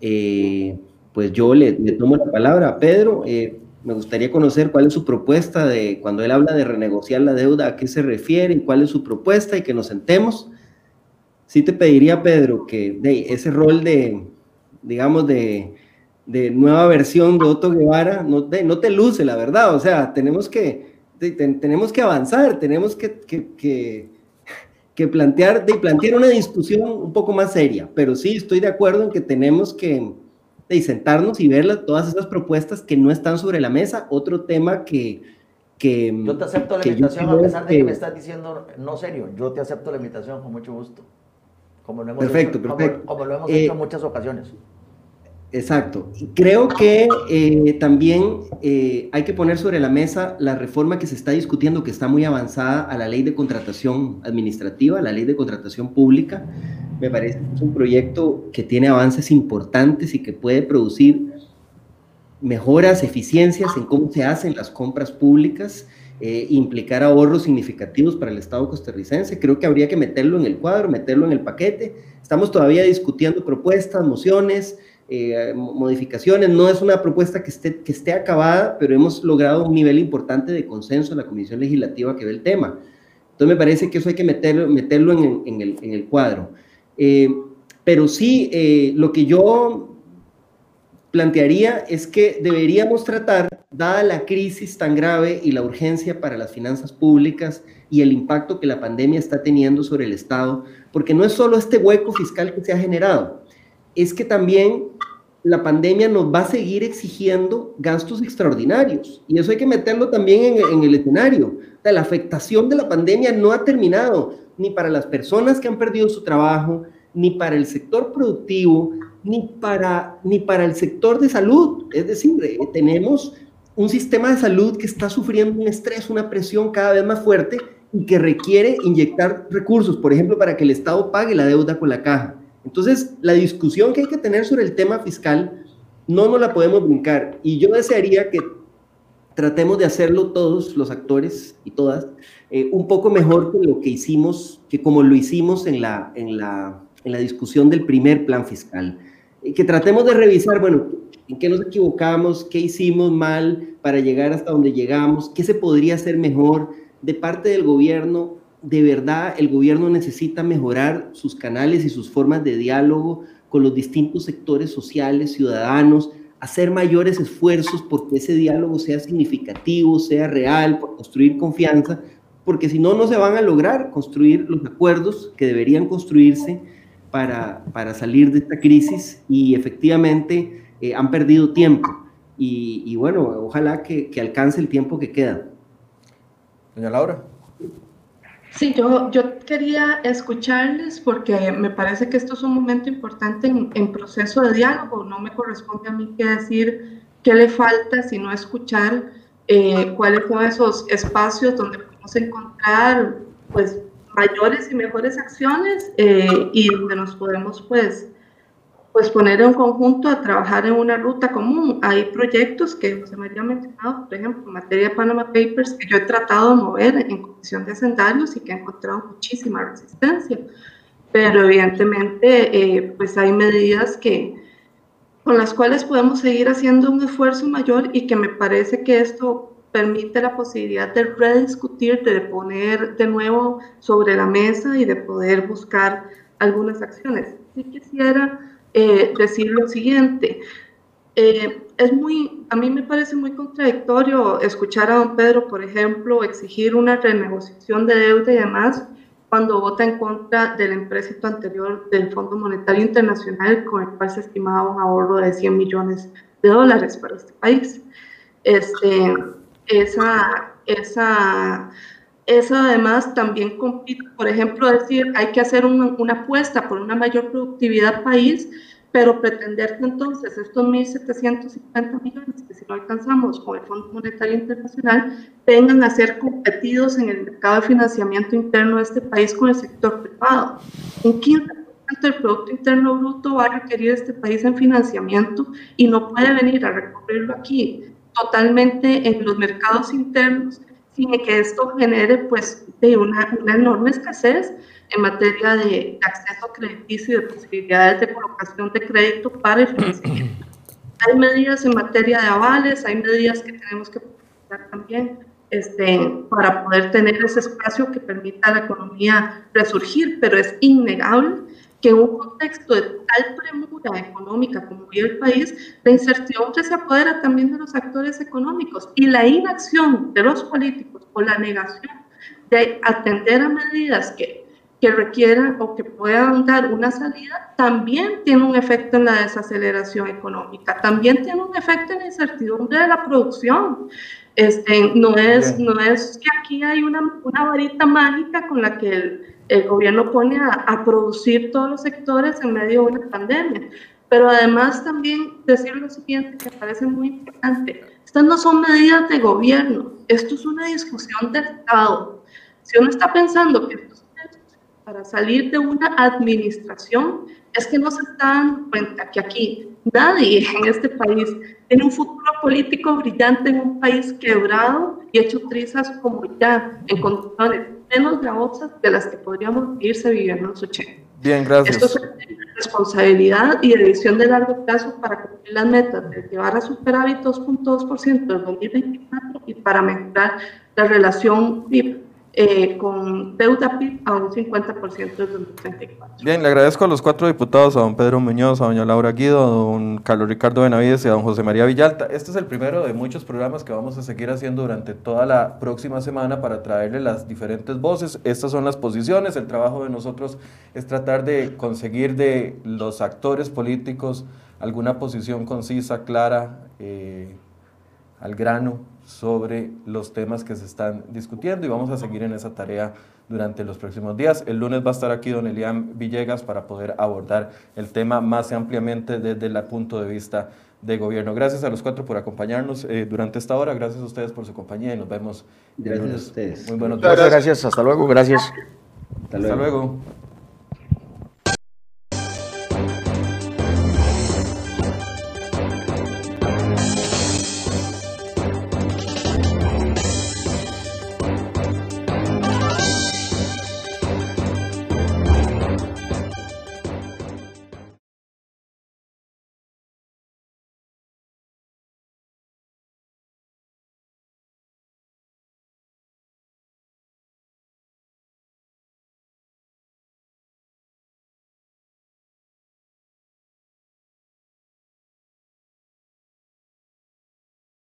eh, pues yo le, tomo la palabra a Pedro. Eh, me gustaría conocer cuál es su propuesta de cuando él habla de renegociar la deuda, a qué se refiere y cuál es su propuesta y que nos sentemos. Sí te pediría, Pedro, que de ese rol de, digamos, de de nueva versión de Otto Guevara, no te, no te luce, la verdad. O sea, tenemos que, tenemos que avanzar, tenemos que, que, que, plantear, de plantear una discusión un poco más seria. Pero sí, estoy de acuerdo en que tenemos que de sentarnos y ver todas esas propuestas que no están sobre la mesa. Otro tema que... que yo te acepto la invitación a pesar de que me estás diciendo no serio. Yo te acepto la invitación con mucho gusto. Como lo hemos perfecto, hecho, perfecto. Como, lo hemos hecho en eh, muchas ocasiones. Exacto. Creo que eh, también eh, hay que poner sobre la mesa la reforma que se está discutiendo, que está muy avanzada a la ley de contratación administrativa, la ley de contratación pública. Me parece que es un proyecto que tiene avances importantes y que puede producir mejoras, eficiencias en cómo se hacen las compras públicas, eh, implicar ahorros significativos para el Estado costarricense. Creo que habría que meterlo en el cuadro, meterlo en el paquete. Estamos todavía discutiendo propuestas, mociones, eh, modificaciones. No es una propuesta que esté, que esté acabada, pero hemos logrado un nivel importante de consenso en la Comisión Legislativa que ve el tema. Entonces me parece que eso hay que meterlo, meterlo en, el, en el, cuadro. Eh, pero sí, eh, lo que yo plantearía es que deberíamos tratar, dada la crisis tan grave y la urgencia para las finanzas públicas y el impacto que la pandemia está teniendo sobre el Estado, porque no es solo este hueco fiscal que se ha generado, es que también la pandemia nos va a seguir exigiendo gastos extraordinarios. Y eso hay que meterlo también en, el escenario. la afectación de la pandemia no ha terminado, ni para las personas que han perdido su trabajo, ni para el sector productivo, ni para, ni para el sector de salud. Es decir, eh, tenemos un sistema de salud que está sufriendo un estrés, una presión cada vez más fuerte y que requiere inyectar recursos, por ejemplo, para que el Estado pague la deuda con la caja. Entonces, la discusión que hay que tener sobre el tema fiscal no nos la podemos brincar. Y yo desearía que tratemos de hacerlo todos los actores y todas eh, un poco mejor que lo que hicimos, que como lo hicimos en la, en la, en la discusión del primer plan fiscal que tratemos de revisar, bueno, en qué nos equivocamos, qué hicimos mal para llegar hasta donde llegamos, qué se podría hacer mejor de parte del gobierno. De verdad, el gobierno necesita mejorar sus canales y sus formas de diálogo con los distintos sectores sociales, ciudadanos, hacer mayores esfuerzos porque ese diálogo sea significativo, sea real, construir confianza, porque si no, no se van a lograr construir los acuerdos que deberían construirse para, salir de esta crisis y efectivamente eh, han perdido tiempo. Y, bueno, ojalá que, alcance el tiempo que queda. Doña Laura. Sí, yo, yo quería escucharles porque me parece que esto es un momento importante en, proceso de diálogo. No me corresponde a mí que decir qué le falta, sino escuchar eh, cuáles son esos espacios donde podemos encontrar pues, mayores y mejores acciones eh, y donde nos podemos pues, pues poner en conjunto a trabajar en una ruta común. Hay proyectos que se me había mencionado, por ejemplo, en materia de Panama Papers, que yo he tratado de mover en comisión de hacendarios y que he encontrado muchísima resistencia. Pero evidentemente, eh, pues hay medidas que, con las cuales podemos seguir haciendo un esfuerzo mayor y que me parece que esto permite la posibilidad de rediscutir, de poner de nuevo sobre la mesa y de poder buscar algunas acciones. Sí quisiera eh, decir lo siguiente. Eh, es muy, a mí me parece muy contradictorio escuchar a don Pedro, por ejemplo, exigir una renegociación de deuda y demás cuando vota en contra del empréstito anterior del Fondo Monetario Internacional con el cual se estimaba un ahorro de 100 millones de dólares para este país. Este, esa, esa, eso además también compite, por ejemplo, decir, hay que hacer una, apuesta por una mayor productividad país, pero pretender que entonces estos 1.750 millones, que si no alcanzamos con el Fondo Monetario Internacional, vengan a ser competidos en el mercado de financiamiento interno de este país con el sector privado. Un 15% del Producto Interno Bruto va a requerir este país en financiamiento y no puede venir a recorrerlo aquí totalmente en los mercados internos sin que esto genere pues de una, una enorme escasez en materia de acceso crediticio y de posibilidades de colocación de crédito para el financiamiento. Hay medidas en materia de avales, hay medidas que tenemos que utilizar también este, para poder tener ese espacio que permita a la economía resurgir, pero es innegable que en un contexto de tal premura económica como hoy el país, la incertidumbre se apodera también de los actores económicos y la inacción de los políticos o la negación de atender a medidas que, que requieran o que puedan dar una salida, también tiene un efecto en la desaceleración económica, también tiene un efecto en la incertidumbre de la producción. Este, no, es, no es que aquí hay una, una varita mágica con la que el, el gobierno pone a, producir todos los sectores en medio de una pandemia. Pero además también decir lo siguiente, que parece muy importante, estas no son medidas de gobierno, esto es una discusión de Estado. Si uno está pensando que para salir de una administración, es que no se está dando cuenta que aquí nadie en este país tiene un futuro político brillante en un país quebrado y hecho trizas como ya en condiciones menos gravosas de las que podríamos irse viviendo en los 80. Bien, gracias. Esto es responsabilidad y decisión de largo plazo para cumplir las metas de llevar a superávit 2.2% en 2024 y para mejorar la relación PIB eh, con deuda a un 50% desde 2034. Bien, le agradezco a los cuatro diputados, a don Pedro Muñoz, a doña Laura Guido, a don Carlos Ricardo Benavides y a don José María Villalta. Este es el primero de muchos programas que vamos a seguir haciendo durante toda la próxima semana para traerle las diferentes voces. Estas son las posiciones. El trabajo de nosotros es tratar de conseguir de los actores políticos alguna posición concisa, clara, eh, al grano sobre los temas que se están discutiendo y vamos a seguir en esa tarea durante los próximos días. El lunes va a estar aquí don Elian Villegas para poder abordar el tema más ampliamente desde el punto de vista de gobierno. Gracias a los cuatro por acompañarnos eh, durante esta hora. Gracias a ustedes por su compañía y nos vemos. Gracias a ustedes. Muy buenos días. Muchas gracias. Hasta luego. Gracias. Hasta luego. Hasta luego.